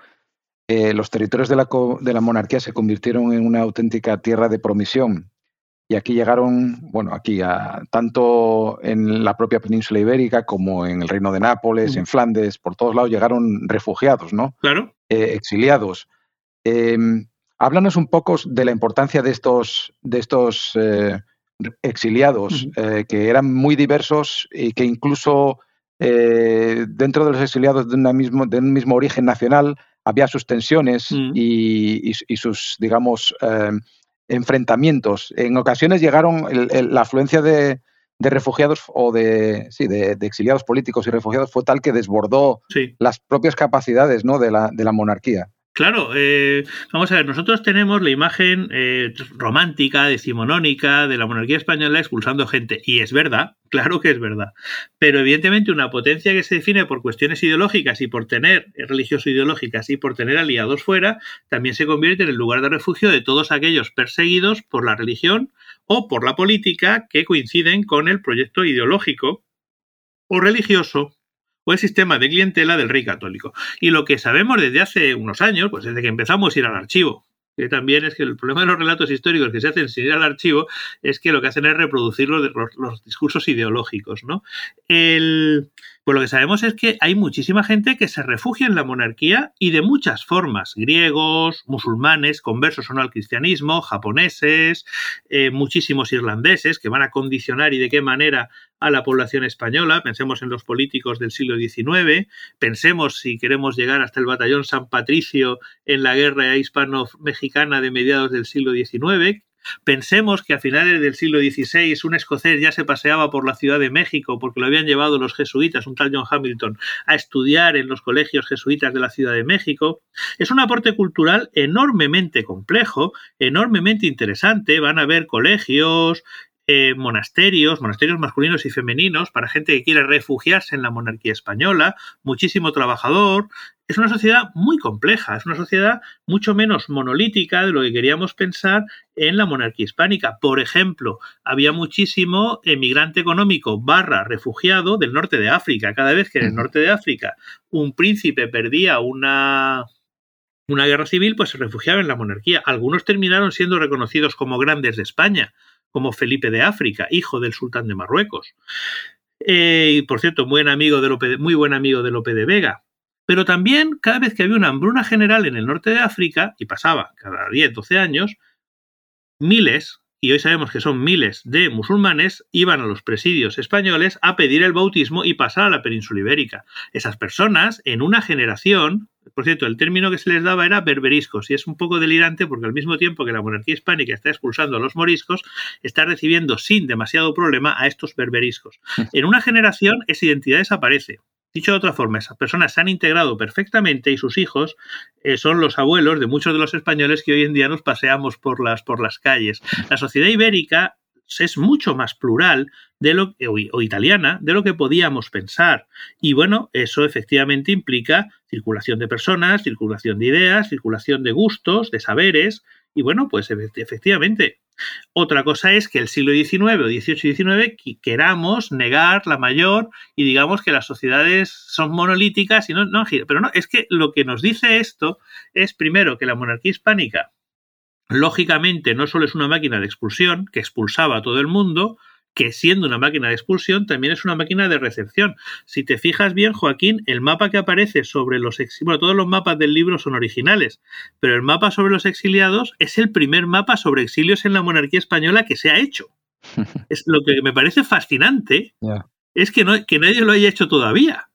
eh, los territorios de la, de la monarquía se convirtieron en una auténtica tierra de promisión y aquí llegaron, bueno, aquí a, tanto en la propia península ibérica como en el reino de Nápoles, en Flandes, por todos lados llegaron refugiados, ¿no? Claro. Eh, exiliados. Em, háblanos un poco de la importancia de estos, de estos eh, exiliados, que eran muy diversos y que incluso dentro de los exiliados de, mismo, de un mismo origen nacional había sus tensiones mm. y, y, sus, digamos, em, enfrentamientos. En ocasiones llegaron la afluencia de, refugiados o de, sí, de, exiliados políticos y refugiados fue tal que desbordó las propias capacidades ¿no? de, la, de la monarquía. Claro, eh, vamos a ver, nosotros tenemos la imagen eh, romántica, decimonónica de la monarquía española expulsando gente, y es verdad, claro que es verdad, pero evidentemente una potencia que se define por cuestiones ideológicas y por tener religioso-ideológicas y por tener aliados fuera, también se convierte en el lugar de refugio de todos aquellos perseguidos por la religión o por la política que coinciden con el proyecto ideológico o religioso o el sistema de clientela del rey católico. Y lo que sabemos desde hace unos años, pues desde que empezamos a ir al archivo, que también es que el problema de los relatos históricos que se hacen sin ir al archivo es que lo que hacen es reproducir los, los, discursos ideológicos, ¿no? El, pues lo que sabemos es que hay muchísima gente que se refugia en la monarquía y de muchas formas. Griegos, musulmanes, conversos o no al cristianismo, japoneses, eh, muchísimos irlandeses que van a condicionar y de qué manera a la población española. Pensemos en los políticos del siglo XIX. Pensemos si queremos llegar hasta el batallón San Patricio en la guerra hispano-mexicana de mediados del siglo XIX Pensemos que a finales del siglo XVI un escocés ya se paseaba por la Ciudad de México porque lo habían llevado los jesuitas, un tal John Hamilton, a estudiar en los colegios jesuitas de la Ciudad de México. Es un aporte cultural enormemente complejo, enormemente interesante. Van a haber colegios, eh, monasterios, monasterios masculinos y femeninos para gente que quiere refugiarse en la monarquía española, muchísimo trabajador. Es una sociedad muy compleja, es una sociedad mucho menos monolítica de lo que queríamos pensar en la monarquía hispánica. Por ejemplo, había muchísimo emigrante económico barra refugiado del norte de África. Cada vez que en el norte de África un príncipe perdía una, una guerra civil, pues se refugiaba en la monarquía. Algunos terminaron siendo reconocidos como grandes de España como Felipe de África, hijo del sultán de Marruecos. Eh, y por cierto, buen amigo de muy buen amigo de Lope de Vega. Pero también, cada vez que había una hambruna general en el norte de África, y pasaba cada 10, 12 años, miles, y hoy sabemos que son miles de musulmanes, iban a los presidios españoles a pedir el bautismo y pasar a la península ibérica. Esas personas, en una generación, por cierto, el término que se les daba era berberiscos, y es un poco delirante porque al mismo tiempo que la monarquía hispánica está expulsando a los moriscos, está recibiendo sin demasiado problema a estos berberiscos. *laughs* En una generación esa identidad desaparece. Dicho de otra forma, esas personas se han integrado perfectamente y sus hijos eh, son los abuelos de muchos de los españoles que hoy en día nos paseamos por las, por las calles. La sociedad ibérica es mucho más plural de lo, o, italiana de lo que podíamos pensar. Y bueno, eso efectivamente implica circulación de personas, circulación de ideas, circulación de gustos, de saberes. Y bueno, pues efectivamente. Otra cosa es que el siglo XIX o XVIII y XIX queramos negar la mayor y digamos que las sociedades son monolíticas y no, no Pero no, es que lo que nos dice esto es primero que la monarquía hispánica lógicamente no solo es una máquina de expulsión que expulsaba a todo el mundo, que siendo una máquina de expulsión también es una máquina de recepción. Si te fijas bien, Joaquín, el mapa que aparece sobre los exiliados, bueno, todos los mapas del libro son originales, pero el mapa sobre los exiliados es el primer mapa sobre exilios en la monarquía española que se ha hecho. *laughs* es lo que me parece fascinante es que, no, que nadie lo haya hecho todavía.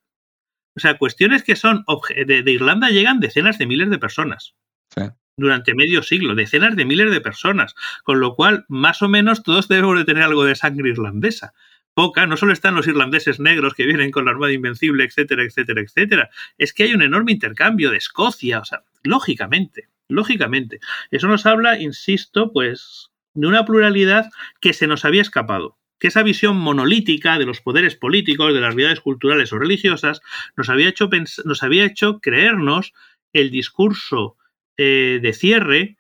O sea, cuestiones que son de, de Irlanda llegan decenas de miles de personas. Sí durante medio siglo, decenas de miles de personas, con lo cual más o menos todos debemos de tener algo de sangre irlandesa. Poca, no solo están los irlandeses negros que vienen con la Armada Invencible, etcétera, etcétera, etcétera. Es que hay un enorme intercambio de Escocia, o sea, lógicamente, lógicamente. Eso nos habla, insisto, pues, de una pluralidad que se nos había escapado que esa visión monolítica de los poderes políticos, de las realidades culturales o religiosas, nos había hecho, nos había hecho creernos el discurso eh, de cierre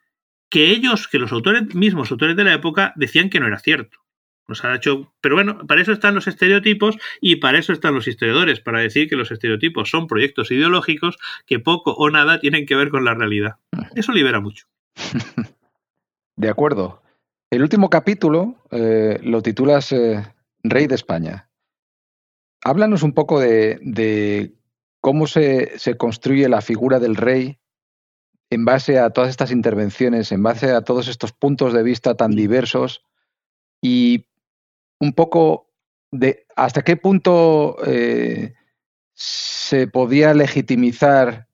que ellos, que los autores mismos, autores de la época, decían que no era cierto. Nos ha hecho, pero bueno, para eso están los estereotipos y para eso están los historiadores, para decir que los estereotipos son proyectos ideológicos que poco o nada tienen que ver con la realidad. Eso libera mucho. *laughs* De acuerdo. El último capítulo eh, lo titulas eh, Rey de España. Háblanos un poco de, cómo se, se, construye la figura del rey en base a todas estas intervenciones, en base a todos estos puntos de vista tan diversos y un poco de hasta qué punto eh, se podía legitimizar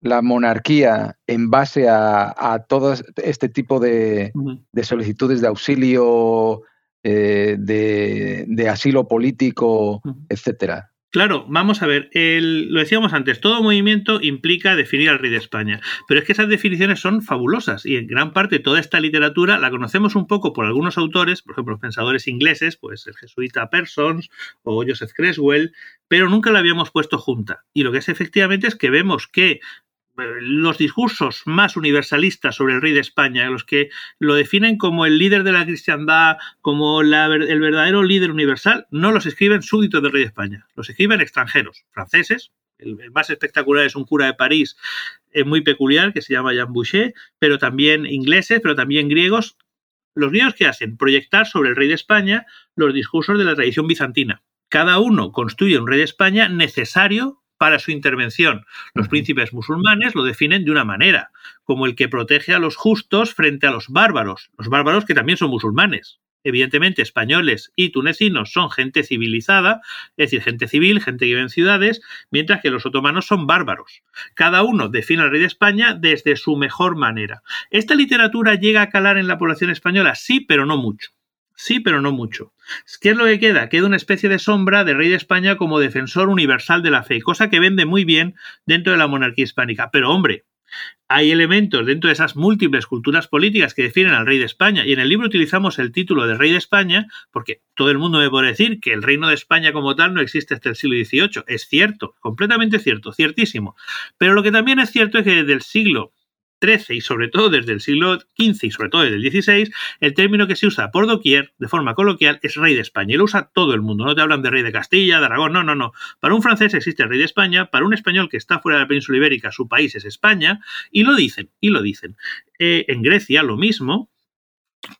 la monarquía en base a, todo este tipo de, solicitudes de auxilio, eh, de, asilo político, etcétera. Claro, vamos a ver, lo decíamos antes, todo movimiento implica definir al rey de España, pero es que esas definiciones son fabulosas y en gran parte toda esta literatura la conocemos un poco por algunos autores, por ejemplo, pensadores ingleses, pues el jesuita Persons o Joseph Creswell, pero nunca la habíamos puesto junta. Y lo que es efectivamente es que vemos que los discursos más universalistas sobre el rey de España, los que lo definen como el líder de la cristiandad, como el verdadero líder universal, no los escriben súbditos del rey de España, los escriben extranjeros, franceses. El, más espectacular es un cura de París eh, muy peculiar que se llama Jean Boucher, pero también ingleses, pero también griegos. Los griegos que hacen proyectar sobre el rey de España los discursos de la tradición bizantina. Cada uno construye un rey de España necesario para su intervención. Los príncipes musulmanes lo definen de una manera, como el que protege a los justos frente a los bárbaros, los bárbaros que también son musulmanes. Evidentemente, españoles y tunecinos son gente civilizada, es decir, gente civil, gente que vive en ciudades, mientras que los otomanos son bárbaros. Cada uno define al rey de España desde su mejor manera. ¿Esta literatura llega a calar en la población española? Sí, pero no mucho. Sí, pero no mucho. ¿Qué es lo que queda? Queda una especie de sombra de rey de España como defensor universal de la fe, cosa que vende muy bien dentro de la monarquía hispánica. Pero hombre, hay elementos dentro de esas múltiples culturas políticas que definen al rey de España. Y en el libro utilizamos el título de rey de España porque todo el mundo me puede decir que el reino de España como tal no existe hasta el siglo XVIII. Es cierto, completamente cierto, ciertísimo. Pero lo que también es cierto es que desde el siglo XIII y sobre todo desde el siglo XV y sobre todo desde el XVI, el término que se usa por doquier, de forma coloquial, es rey de España. Y lo usa todo el mundo. No te hablan de rey de Castilla, de Aragón, no, no, no. Para un francés existe el rey de España, para un español que está fuera de la península ibérica, su país es España, y lo dicen, y lo dicen. Eh, en Grecia lo mismo,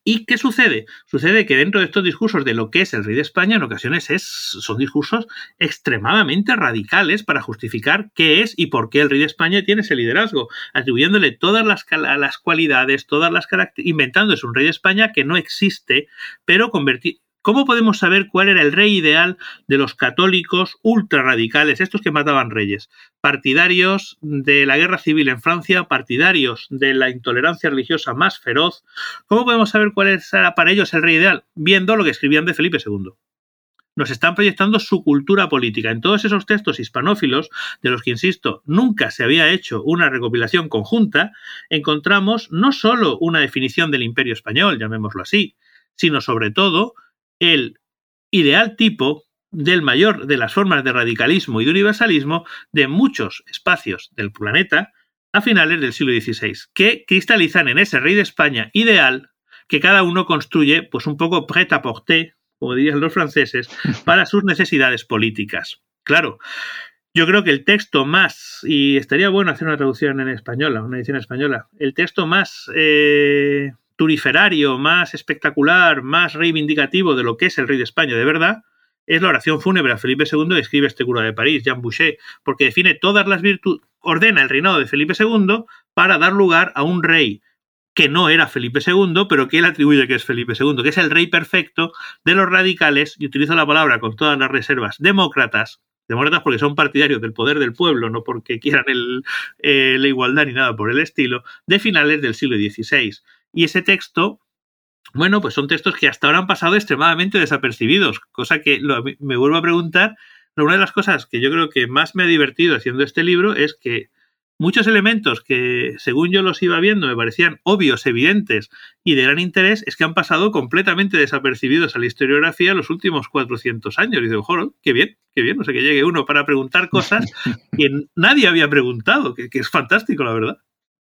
¿Y qué sucede? Sucede que dentro de estos discursos de lo que es el rey de España, en ocasiones es, son discursos extremadamente radicales para justificar qué es y por qué el rey de España tiene ese liderazgo, atribuyéndole todas las, las cualidades, todas las características, inventándose un rey de España que no existe, pero convertir, ¿Cómo podemos saber cuál era el rey ideal de los católicos ultra radicales, estos que mataban reyes? Partidarios de la guerra civil en Francia, partidarios de la intolerancia religiosa más feroz. ¿Cómo podemos saber cuál era para ellos el rey ideal? Viendo lo que escribían de Felipe II nos están proyectando su cultura política. En todos esos textos hispanófilos, de los que, insisto, nunca se había hecho una recopilación conjunta, encontramos no solo una definición del imperio español, llamémoslo así, sino sobre todo el ideal tipo del mayor de las formas de radicalismo y de universalismo de muchos espacios del planeta a finales del siglo XVI, que cristalizan en ese rey de España ideal que cada uno construye, pues un poco prêt à porter, como dirían los franceses, *laughs* para sus necesidades políticas. Claro, yo creo que el texto más, y estaría bueno hacer una traducción en española, una edición española, el texto más eh, turiferario, más espectacular, más reivindicativo de lo que es el rey de España de verdad, es la oración fúnebre a Felipe II que escribe este cura de París, Jean Boucher, porque define todas las virtudes, ordena el reinado de Felipe II para dar lugar a un rey que no era Felipe II, pero que él atribuye que es Felipe II, que es el rey perfecto de los radicales, y utilizo la palabra con todas las reservas, demócratas, demócratas porque son partidarios del poder del pueblo, no porque quieran eh, la igualdad ni nada por el estilo, de finales del siglo XVI. Y ese texto, bueno, pues son textos que hasta ahora han pasado extremadamente desapercibidos, cosa que me vuelvo a preguntar. Pero una de las cosas que yo creo que más me ha divertido haciendo este libro es que muchos elementos que, según yo los iba viendo, me parecían obvios, evidentes y de gran interés, es que han pasado completamente desapercibidos a la historiografía los últimos 400 años. Y digo, joder, qué bien, qué bien, no sé, que llegue uno para preguntar cosas que nadie había preguntado, que es fantástico, la verdad.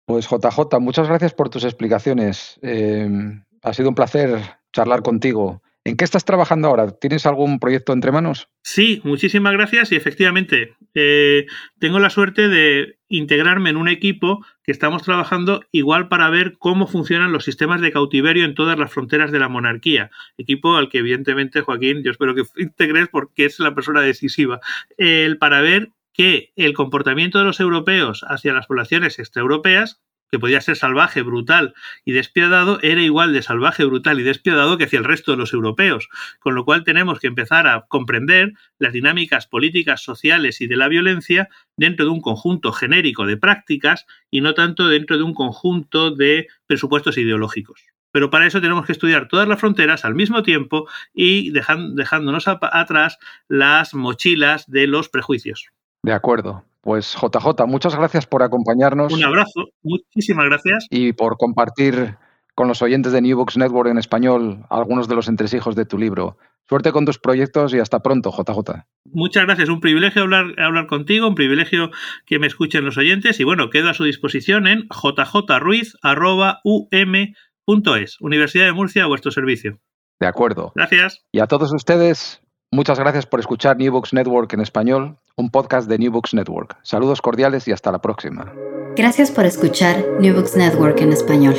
Pues JJ, muchas gracias por tus explicaciones. Em, ha sido un placer charlar contigo. ¿En qué estás trabajando ahora? ¿Tienes algún proyecto entre manos? Sí, muchísimas gracias y efectivamente eh, tengo la suerte de integrarme en un equipo que estamos trabajando igual para ver cómo funcionan los sistemas de cautiverio en todas las fronteras de la monarquía. Equipo al que evidentemente Joaquín, yo espero que *laughs* integres porque es la persona decisiva. El para ver que el comportamiento de los europeos hacia las poblaciones extraeuropeas, que podía ser salvaje, brutal y despiadado, era igual de salvaje, brutal y despiadado que hacia el resto de los europeos. Con lo cual tenemos que empezar a comprender las dinámicas políticas, sociales y de la violencia dentro de un conjunto genérico de prácticas y no tanto dentro de un conjunto de presupuestos ideológicos. Pero para eso tenemos que estudiar todas las fronteras al mismo tiempo y dejándonos atrás las mochilas de los prejuicios. De acuerdo. Pues JJ, muchas gracias por acompañarnos. Un abrazo, muchísimas gracias. Y por compartir con los oyentes de New Books Network en español algunos de los entresijos de tu libro. Suerte con tus proyectos y hasta pronto, JJ. Muchas gracias, un privilegio hablar, hablar contigo, un privilegio que me escuchen los oyentes y bueno, quedo a su disposición en jjruiz.um.es, Universidad de Murcia, a vuestro servicio. De acuerdo. Gracias. Y a todos ustedes, muchas gracias por escuchar New Books Network en español un podcast de New Books Network. Saludos cordiales y hasta la próxima. Gracias por escuchar New Books Network en español.